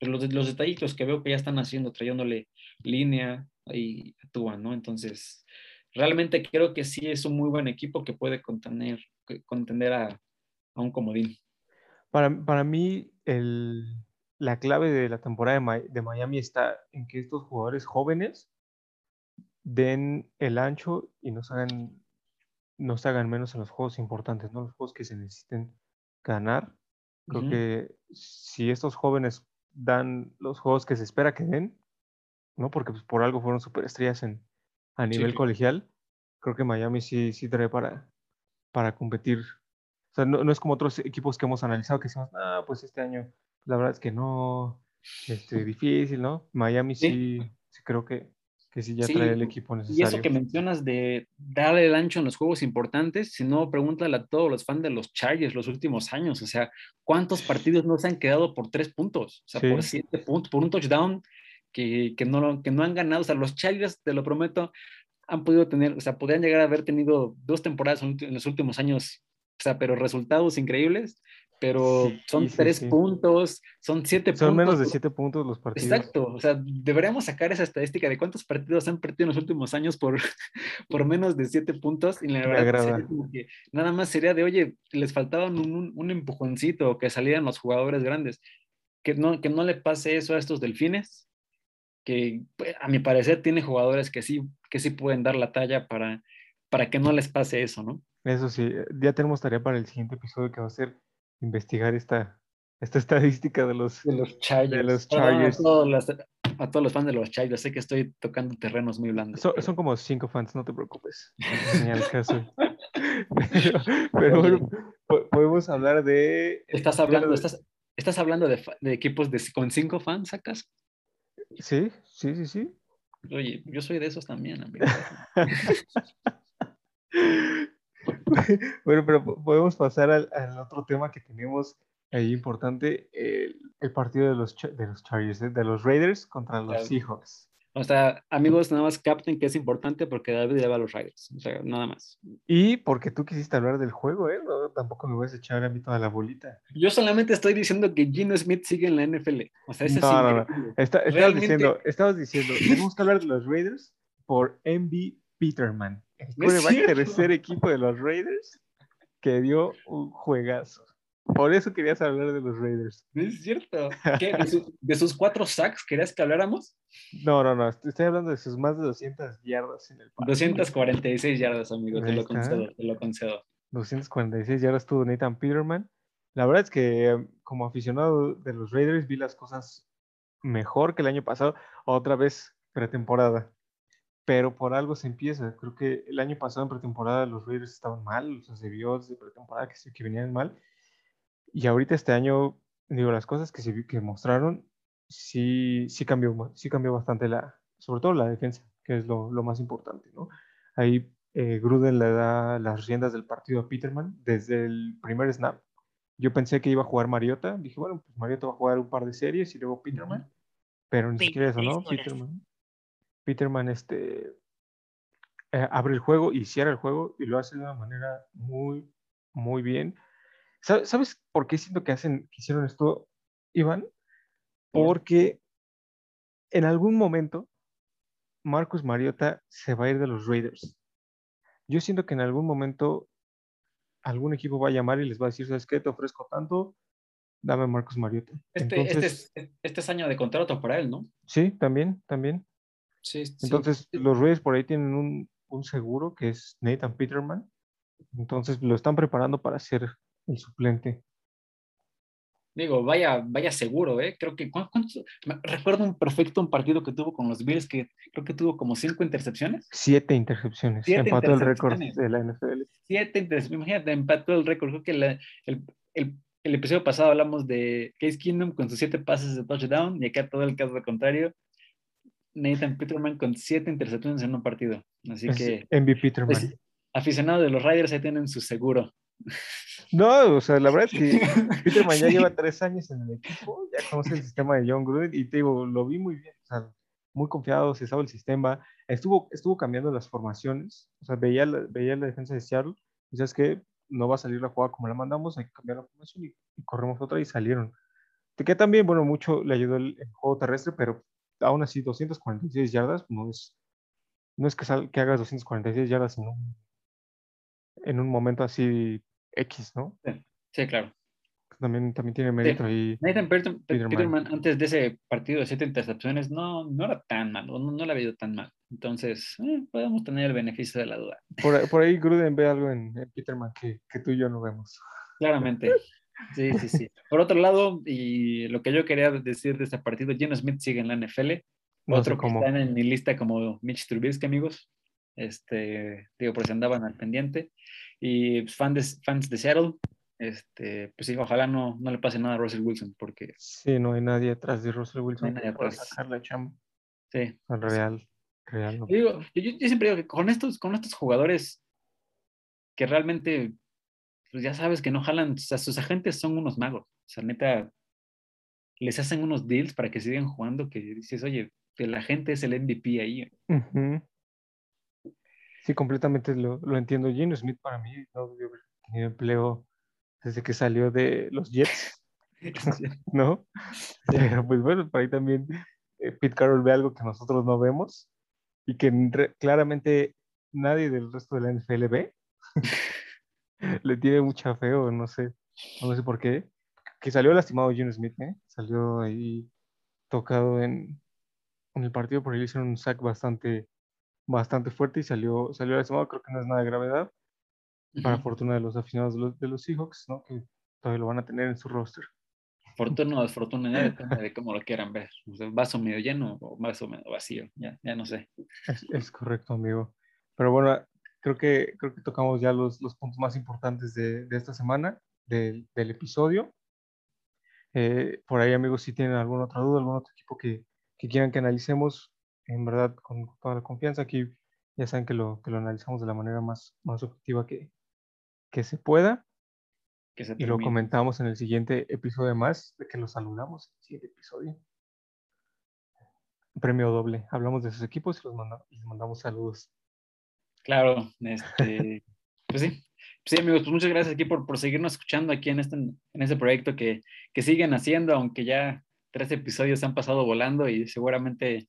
Speaker 3: pues, los, los detallitos que veo que ya están haciendo, trayéndole línea y Tua, ¿no? Entonces, realmente creo que sí es un muy buen equipo que puede contener, contender a, a un comodín.
Speaker 2: Para, para mí, el, la clave de la temporada de, de Miami está en que estos jugadores jóvenes den el ancho y nos hagan, nos hagan menos en los juegos importantes, ¿no? Los juegos que se necesiten ganar. Creo que si estos jóvenes dan los juegos que se espera que den, ¿no? Porque pues, por algo fueron superestrellas en, a nivel colegial, creo que Miami sí, sí trae para, para competir. O sea, no, no es como otros equipos que hemos analizado que decimos, ah, pues este año, la verdad es que no, este, difícil, ¿no? Miami
Speaker 3: Sí.
Speaker 2: sí, sí creo que, que sí ya
Speaker 3: Sí,
Speaker 2: trae el equipo
Speaker 3: Y eso
Speaker 2: necesario.
Speaker 3: que mencionas de darle el ancho en los juegos importantes, si no, pregúntale a todos los fans de los Chargers los últimos años. O sea, ¿cuántos partidos no se han quedado por tres puntos? O sea, por siete puntos, por un touchdown que, que, no, que no han ganado. O sea, los Chargers, te lo prometo, han podido tener, o sea, podrían llegar a haber tenido dos temporadas en los últimos años, o sea, pero resultados increíbles, pero
Speaker 2: Sí,
Speaker 3: son
Speaker 2: sí,
Speaker 3: tres
Speaker 2: sí.
Speaker 3: puntos, son siete
Speaker 2: Son
Speaker 3: puntos.
Speaker 2: menos de siete puntos los partidos.
Speaker 3: Exacto, o sea, deberíamos sacar esa estadística de cuántos partidos han perdido en los últimos años por, por menos de siete puntos. Y la
Speaker 2: Me
Speaker 3: verdad, que nada más sería de, oye, les faltaban un, un, un empujoncito, que salieran los jugadores grandes. Que no, que no le pase eso a estos delfines, que pues, a mi parecer tiene jugadores que sí, que sí pueden dar la talla para, para que no les pase eso, ¿no?
Speaker 2: Eso sí, eh, ya tenemos tarea para el siguiente episodio que va a ser investigar esta, esta estadística de los...
Speaker 3: De los Chargers.
Speaker 2: los.
Speaker 3: A, todos los, a todos los fans de los Chargers, sé que estoy tocando terrenos muy blandos.
Speaker 2: Son,
Speaker 3: pero-
Speaker 2: son como cinco fans, no te preocupes. Caso. Pero, pero bueno, po- podemos hablar de...
Speaker 3: Estás hablando, estás, estás hablando de, de equipos de, con cinco fans, ¿sacas?
Speaker 2: Sí, sí, sí, sí.
Speaker 3: Oye, yo soy de esos también, amigo.
Speaker 2: bueno, pero podemos pasar al, al, otro tema que tenemos ahí importante, el, el partido de los, de los Chargers, ¿eh? de los Raiders contra los Seahawks.
Speaker 3: O sea, amigos, nada más capten que es importante porque David le va a los Raiders. O sea, nada más.
Speaker 2: Y porque tú quisiste hablar del juego, ¿eh? No, tampoco me vas a echar a mí toda la bolita.
Speaker 3: Yo solamente estoy diciendo que Gino Smith sigue en la NFL. O sea, ese
Speaker 2: no, no, no. Está, estabas, diciendo, estabas diciendo, tenemos que hablar de los Raiders por MB Peterman, el tercer equipo de los Raiders que dio un juegazo. Por eso querías hablar de los Raiders.
Speaker 3: es cierto. ¿Qué? ¿De, sus cuatro sacks querías que habláramos?
Speaker 2: No, no, no. Estoy hablando de sus más de 200 yardas en el
Speaker 3: partido. 246 yardas, amigo. Te lo concedo, te lo concedo.
Speaker 2: 246 yardas tuvo Nathan Peterman. La verdad es que como aficionado de los Raiders vi las cosas mejor que el año pasado. Otra vez pretemporada. Pero por algo se empieza. Creo que el año pasado en pretemporada los Raiders estaban mal. O sea, se vio desde pretemporada que, que venían mal y ahorita este año, digo, las cosas que, se, que mostraron, sí, sí, cambió, sí cambió bastante, la, sobre todo la defensa, que es lo, lo más importante, ¿no? Ahí eh, Gruden le da las riendas del partido a Peterman desde el primer snap. Yo pensé que iba a jugar Mariota, dije, bueno, pues Mariota va a jugar un par de series y luego Peterman, pero ni siquiera eso, ¿no? Peterman, Peterman este, eh, abre el juego y cierra el juego y lo hace de una manera muy, muy bien ¿Sabes por qué siento que, hacen, que hicieron esto, Iván? Porque en algún momento Marcus Mariota se va a ir de los Raiders. Yo siento que en algún momento algún equipo va a llamar y les va a decir, ¿sabes qué? Te ofrezco tanto, dame Marcus Mariota.
Speaker 3: Este, este, es, este es año de contrato para él, ¿no?
Speaker 2: Sí, también, también.
Speaker 3: Sí,
Speaker 2: Entonces, los Raiders por ahí tienen un, un seguro que es Nathan Peterman. Entonces, lo están preparando para hacer el suplente.
Speaker 3: Digo, vaya, vaya seguro, ¿eh? Creo que, recuerdo un perfecto un partido que tuvo con los Bills que creo que tuvo como cinco intercepciones.
Speaker 2: Siete intercepciones. empató el récord de la NFL.
Speaker 3: Siete intercepciones, imagínate, empató el récord. Creo que el, el, el, episodio pasado hablamos de Case Kingdom con sus siete pases de touchdown y acá todo el caso contrario. Nathan Peterman con siete intercepciones en un partido. Así que.
Speaker 2: MVP Peterman. Pues,
Speaker 3: aficionados de los Riders ahí tienen su seguro.
Speaker 2: No, o sea, la verdad es que Peterman ya lleva tres años en el equipo, ya conoce el sistema de John Gruden y te digo, lo vi muy bien, o sea, muy confiado, se sabe el sistema, estuvo, estuvo cambiando las formaciones, o sea, veía la, veía la defensa de Seattle y sabes que no va a salir la jugada como la mandamos, hay que cambiar la formación y, corremos otra y salieron. Que también, bueno, mucho le ayudó el, juego terrestre, pero aún así 246 yardas no es, no es que, sal, que hagas 246 yardas en un, en un momento así X, ¿no?
Speaker 3: Sí, claro.
Speaker 2: También, también tiene mérito ahí.
Speaker 3: Nathan Peterman. antes de ese partido de siete intercepciones, no, no era tan mal, no, no la había ido tan mal. Entonces, eh, podemos tener el beneficio de la duda.
Speaker 2: Por, por ahí Gruden ve algo en, Peterman que, que, tú y yo no vemos.
Speaker 3: Claramente. Sí, sí, sí. Por otro lado, y lo que yo quería decir de este partido, Geno Smith sigue en la NFL. Otro que está en mi lista como Mitch Trubisky, amigos. Este, digo, por si andaban al pendiente. Y pues, fans, de, fans de Seattle, este, pues sí, ojalá no, no le pase nada a Russell Wilson, porque...
Speaker 2: Sí, no hay nadie atrás de Russell Wilson.
Speaker 3: No hay nadie atrás.
Speaker 2: Sacar la chamba.
Speaker 3: Sí.
Speaker 2: Real, real.
Speaker 3: Yo, digo, yo, siempre digo que con estos, con estos jugadores que realmente, pues ya sabes que no jalan, o sea, sus agentes son unos magos. O sea, neta, les hacen unos deals para que sigan jugando que dices, oye, que la gente es el MVP ahí.
Speaker 2: Sí, completamente lo, lo entiendo. Gino Smith para mí no debió haber tenido empleo desde que salió de los Jets, ¿no? Pero pues bueno, por ahí también eh, Pete Carroll ve algo que nosotros no vemos y que claramente nadie del resto de la NFL ve. Le tiene mucha feo, no sé, no sé por qué. Que salió lastimado Gino Smith, ¿eh? Salió ahí tocado en, en el partido, por ahí le hicieron un sack bastante bastante fuerte y salió, salió lastimado. Creo que no es nada de gravedad. Para fortuna de los aficionados de los, de los, Seahawks, ¿no? Que todavía lo van a tener en su roster.
Speaker 3: Fortuna o desfortuna, depende de cómo lo quieran ver. vaso medio lleno o vaso medio vacío, ya, ya no sé.
Speaker 2: Es, correcto, amigo. Pero bueno, creo que, creo que tocamos ya los, los puntos más importantes de, de esta semana, del, del episodio. Eh, por ahí, amigos, si tienen alguna otra duda, algún otro equipo que, que quieran que analicemos, en verdad con toda la confianza. Aquí ya saben que lo, que lo analizamos de la manera más, más objetiva que, que se pueda
Speaker 3: Que se
Speaker 2: y lo comentamos en el siguiente episodio más de que los saludamos en el siguiente episodio. Premio doble. Hablamos de sus equipos y los manda- les mandamos saludos.
Speaker 3: Claro, este, pues sí. Pues sí, amigos, pues muchas gracias aquí por, por seguirnos escuchando aquí en este, en este proyecto que, que siguen haciendo, aunque ya tres episodios han pasado volando y seguramente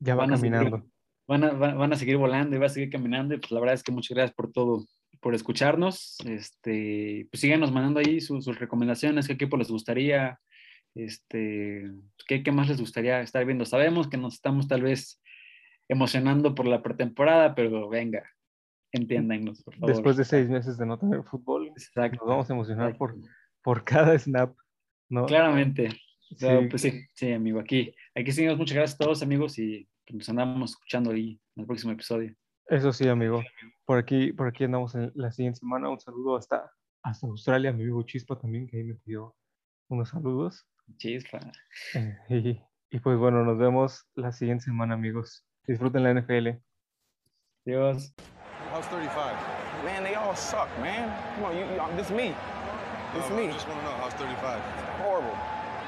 Speaker 2: Ya va
Speaker 3: Van a seguir.
Speaker 2: caminando.
Speaker 3: van a, van van a seguir volando y va a seguir caminando. Y pues la verdad es que muchas gracias por todo, por escucharnos. Este, pues síganos mandando ahí sus, sus recomendaciones, qué equipo les gustaría, este, qué, qué más les gustaría estar viendo. Sabemos que nos estamos tal vez emocionando por la pretemporada, pero venga, entiéndanos, por favor.
Speaker 2: Después de seis meses de no tener fútbol,
Speaker 3: Exacto.
Speaker 2: nos vamos a emocionar por, por cada snap. ¿no?
Speaker 3: Claramente.
Speaker 2: Sí,
Speaker 3: Pero, pues sí, sí, amigo, aquí, aquí seguimos. Muchas gracias a todos, amigos, y nos andamos escuchando ahí en el próximo episodio.
Speaker 2: Eso sí, amigo. Por aquí, por aquí andamos en la siguiente semana. Un saludo hasta, hasta Australia, mi amigo Chispa también, que ahí me pidió unos saludos.
Speaker 3: Chispa.
Speaker 2: Eh, y, y pues bueno, nos vemos la siguiente semana, amigos. Disfruten la NFL.
Speaker 3: Adiós.
Speaker 1: How's 35?
Speaker 4: Man, they all suck, man. Come on, you, you, this me. This
Speaker 1: No,
Speaker 4: me.
Speaker 1: I just want to know how's 35.
Speaker 4: Horrible.